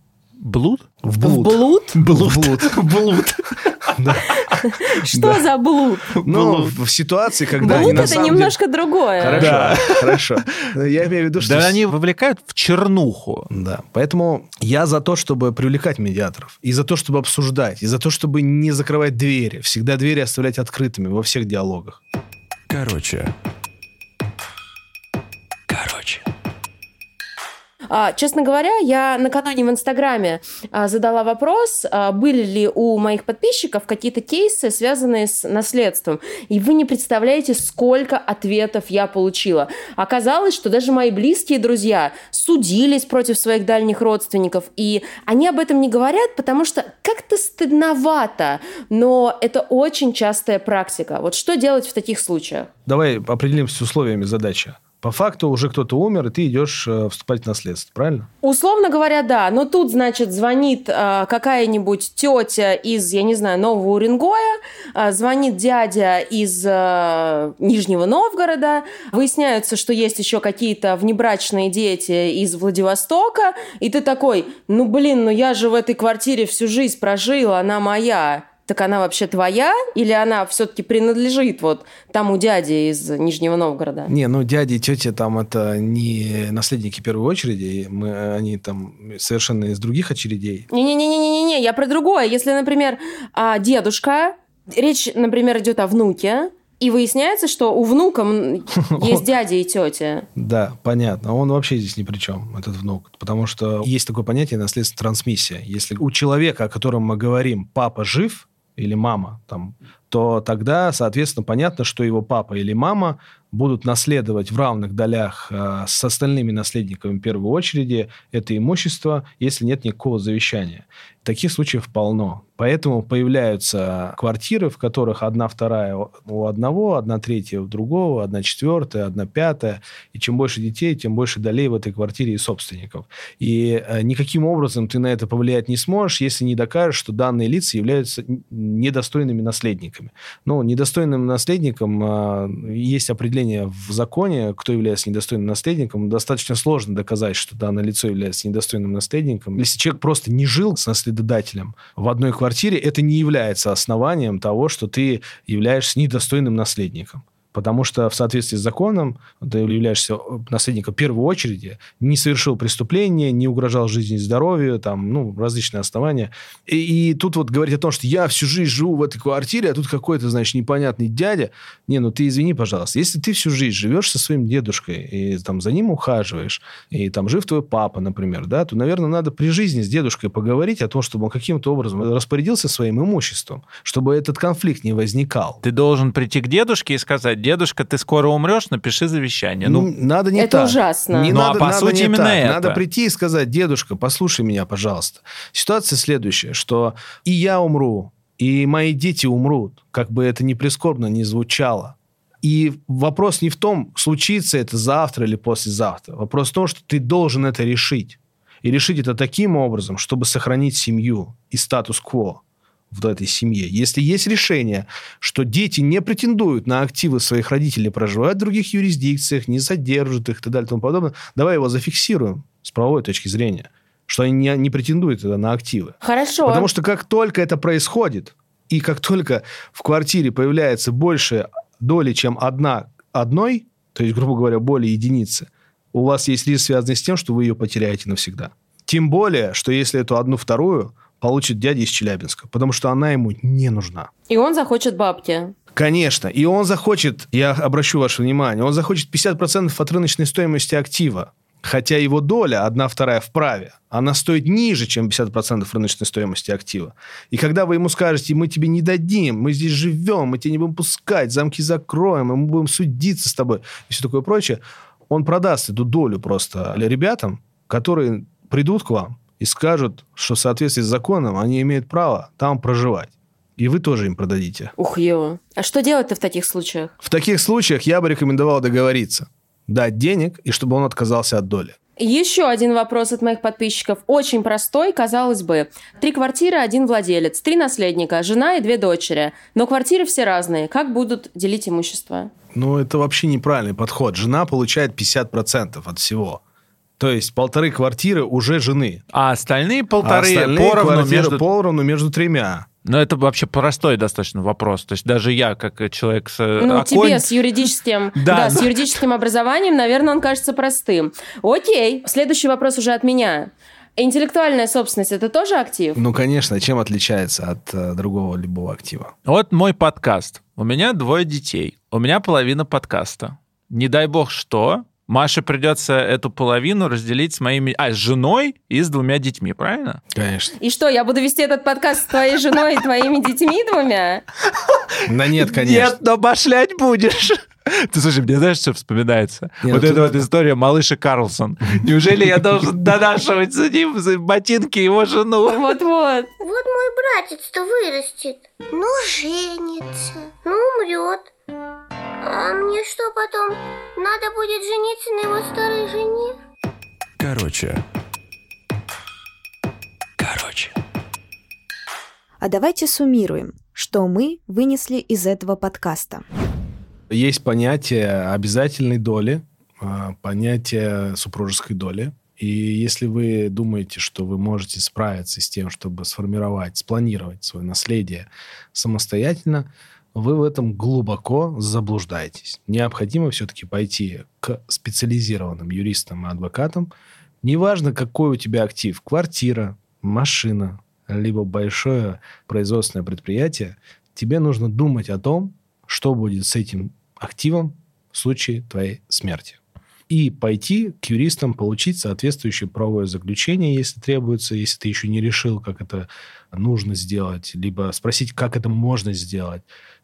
Блуд? В блуд. В блуд? Блуд. Блуд. Что за блуд? Ну, в ситуации, когда блуд это немножко другое. Хорошо, хорошо. Я имею в виду, что... Да они вовлекают в чернуху. Да, поэтому я за то, чтобы привлекать медиаторов, и за то, чтобы обсуждать, и за то, чтобы не закрывать двери, всегда двери оставлять открытыми во всех диалогах. Короче. Короче. А, честно говоря, я накануне в Инстаграме а, задала вопрос, а, были ли у моих подписчиков какие-то кейсы, связанные с наследством. И вы не представляете, сколько ответов я получила. Оказалось, что даже мои близкие друзья судились против своих дальних родственников, и они об этом не говорят, потому что как-то стыдновато, но это очень частая практика. Вот что делать в таких случаях? Давай определимся с условиями задачи. По факту уже кто-то умер, и ты идешь э, вступать в наследство, правильно? Условно говоря, да. Но тут, значит, звонит э, какая-нибудь тетя из, я не знаю, Нового Уренгоя, э, звонит дядя из э, Нижнего Новгорода, выясняется, что есть еще какие-то внебрачные дети из Владивостока, и ты такой, ну блин, ну я же в этой квартире всю жизнь прожил, она моя так она вообще твоя или она все-таки принадлежит вот тому дяде из Нижнего Новгорода? Не, ну дяди и тетя там это не наследники первой очереди, мы, они там совершенно из других очередей. Не-не-не-не-не, я про другое. Если, например, а, дедушка, речь, например, идет о внуке, и выясняется, что у внука есть дядя и тетя. Да, понятно. Он вообще здесь ни при чем, этот внук. Потому что есть такое понятие наследственная трансмиссия. Если у человека, о котором мы говорим, папа жив, или мама, там, то тогда, соответственно, понятно, что его папа или мама будут наследовать в равных долях э, с остальными наследниками в первой очереди это имущество, если нет никакого завещания. Таких случаев полно. Поэтому появляются квартиры, в которых одна вторая у одного, одна третья у другого, одна четвертая, одна пятая. И чем больше детей, тем больше долей в этой квартире и собственников. И э, никаким образом ты на это повлиять не сможешь, если не докажешь, что данные лица являются недостойными наследниками. Ну, недостойным наследником э, есть определение в законе, кто является недостойным наследником. Достаточно сложно доказать, что данное лицо является недостойным наследником. Если человек просто не жил с наследником, наследодателем в одной квартире, это не является основанием того, что ты являешься недостойным наследником. Потому что в соответствии с законом ты являешься наследником первой очереди, не совершил преступления, не угрожал жизни и здоровью, там, ну, различные основания. И, и тут вот говорить о том, что я всю жизнь живу в этой квартире, а тут какой-то, значит, непонятный дядя. Не, ну ты извини, пожалуйста. Если ты всю жизнь живешь со своим дедушкой и там за ним ухаживаешь, и там жив твой папа, например, да, то, наверное, надо при жизни с дедушкой поговорить о том, чтобы он каким-то образом распорядился своим имуществом, чтобы этот конфликт не возникал. Ты должен прийти к дедушке и сказать, дедушка, ты скоро умрешь, напиши завещание. Ну, Ну, надо не Это так. ужасно. Не Ну, а надо, по надо сути не именно так. это. Надо прийти и сказать, дедушка, послушай меня, пожалуйста. Ситуация следующая, что и я умру, и мои дети умрут, как бы это ни прискорбно не звучало. И вопрос не в том, случится это завтра или послезавтра. Вопрос в том, что ты должен это решить. И решить это таким образом, чтобы сохранить семью и статус-кво в этой семье. Если есть решение, что дети не претендуют на активы своих родителей, проживают в других юрисдикциях, не содержат их и так далее и тому подобное, давай его зафиксируем с правовой точки зрения, что они не, не претендуют тогда на активы. Хорошо. Потому что как только это происходит, и как только в квартире появляется больше доли, чем одна одной, то есть, грубо говоря, более единицы, у вас есть риск, связанный с тем, что вы ее потеряете навсегда. Тем более, что если эту одну вторую получит дядя из Челябинска, потому что она ему не нужна. И он захочет бабки. Конечно. И он захочет, я обращу ваше внимание, он захочет 50% от рыночной стоимости актива. Хотя его доля, одна вторая в праве, она стоит ниже, чем 50% рыночной стоимости актива. И когда вы ему скажете, мы тебе не дадим, мы здесь живем, мы тебя не будем пускать, замки закроем, и мы будем судиться с тобой, и все такое прочее, он продаст эту долю просто ребятам, которые придут к вам и скажут, что в соответствии с законом они имеют право там проживать. И вы тоже им продадите. Ух, ё. А что делать-то в таких случаях? В таких случаях я бы рекомендовал договориться. Дать денег, и чтобы он отказался от доли. Еще один вопрос от моих подписчиков. Очень простой, казалось бы. Три квартиры, один владелец, три наследника, жена и две дочери. Но квартиры все разные. Как будут делить имущество? Ну, это вообще неправильный подход. Жена получает 50% от всего. То есть полторы квартиры уже жены. а остальные А полторы остальные поровну между... поровну между тремя. Ну, это вообще простой достаточно вопрос. То есть даже я, как человек с... э, Ну, окон- тебе с юридическим, Да, да, с юридическим образованием, наверное, он кажется простым. Окей, следующий вопрос уже от меня. Интеллектуальная собственность – это тоже актив? Ну, конечно, чем отличается от э, другого любого актива? Вот мой подкаст. У меня двое детей. У меня половина подкаста. Не дай бог что, Маше придется эту половину разделить с моими... А, с женой и с двумя детьми, правильно? Конечно. И что, я буду вести этот подкаст с твоей женой и твоими детьми двумя? Да нет, конечно. Нет, но башлять будешь. Ты слушай, мне знаешь, что вспоминается? Не, вот ну эта тут- вот история малыша Карлсон. Неужели я должен донашивать за ним за ботинки его жену? Вот-вот. Вот мой братец-то вырастет. Ну, женится. Ну, умрет. А мне что потом? Надо будет жениться на его старой жене? Короче. Короче. А давайте суммируем, что мы вынесли из этого подкаста. Есть понятие обязательной доли, а, понятие супружеской доли. И если вы думаете, что вы можете справиться с тем, чтобы сформировать, спланировать свое наследие самостоятельно, вы в этом глубоко заблуждаетесь. Необходимо все-таки пойти к специализированным юристам и адвокатам. Неважно, какой у тебя актив, квартира, машина, либо большое производственное предприятие, тебе нужно думать о том, что будет с этим активом в случае твоей смерти. И пойти к юристам, получить соответствующее правовое заключение, если требуется, если ты еще не решил, как это нужно сделать, либо спросить, как это можно сделать.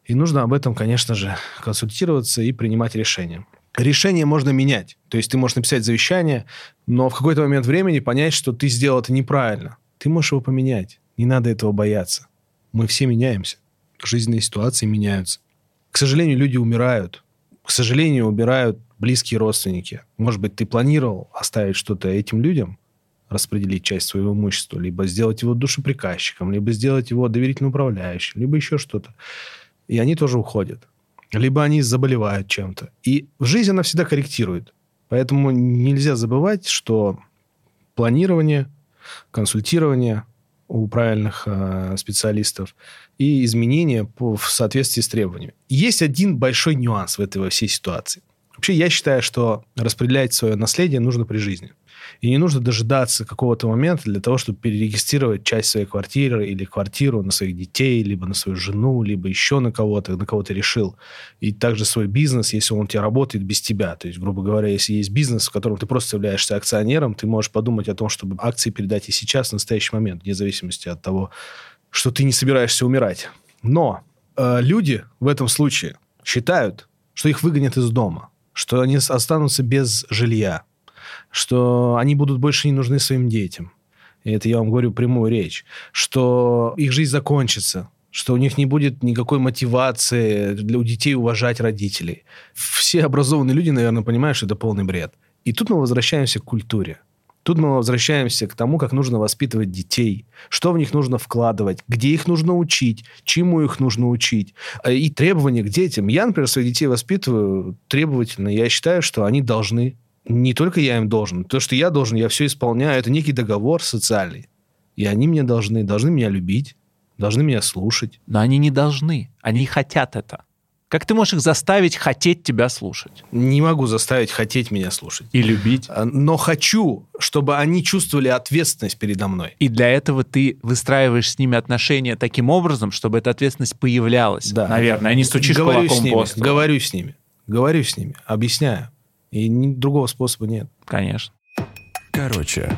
И нужно об этом, конечно же, консультироваться и принимать решение. Решение можно менять. То есть ты можешь написать завещание, но в какой-то момент времени понять, что ты сделал это неправильно. Ты можешь его поменять. Не надо этого бояться. Мы все меняемся. Жизненные ситуации меняются. К сожалению, люди умирают. К сожалению, умирают близкие родственники. Может быть, ты планировал оставить что-то этим людям, распределить часть своего имущества, либо сделать его душеприказчиком, либо сделать его доверительным управляющим, либо еще что-то. И они тоже уходят. Либо они заболевают чем-то. И жизнь, она всегда корректирует. Поэтому нельзя забывать, что планирование, консультирование у правильных э, специалистов и изменения по, в соответствии с требованиями. Есть один большой нюанс в этой во всей ситуации. Вообще, я считаю, что распределять свое наследие нужно при жизни. И не нужно дожидаться какого-то момента для того, чтобы перерегистрировать часть своей квартиры или квартиру на своих детей, либо на свою жену, либо еще на кого-то, на кого ты решил. И также свой бизнес, если он у тебя работает без тебя. То есть, грубо говоря, если есть бизнес, в котором ты просто являешься акционером, ты можешь подумать о том, чтобы акции передать и сейчас, в настоящий момент, вне зависимости от того, что ты не собираешься умирать. Но э, люди в этом случае считают, что их выгонят из дома, что они останутся без жилья, что они будут больше не нужны своим детям. И это я вам говорю прямую речь. Что их жизнь закончится, что у них не будет никакой мотивации для у детей уважать родителей. Все образованные люди, наверное, понимают, что это полный бред. И тут мы возвращаемся к культуре. Тут мы возвращаемся к тому, как нужно воспитывать детей, что в них нужно вкладывать, где их нужно учить, чему их нужно учить. И требования к детям. Я, например, своих детей воспитываю требовательно. Я считаю, что они должны не только я им должен. То, что я должен, я все исполняю. Это некий договор социальный. И они мне должны, должны меня любить, должны меня слушать. Но они не должны. Они хотят это. Как ты можешь их заставить хотеть тебя слушать? Не могу заставить хотеть меня слушать. И любить. А, но хочу, чтобы они чувствовали ответственность передо мной. И для этого ты выстраиваешь с ними отношения таким образом, чтобы эта ответственность появлялась. Да. Наверное, а не стучишь говорю кулаком с ними, по столу. Говорю с ними. Говорю с ними. Объясняю. И другого способа нет. Конечно. Короче,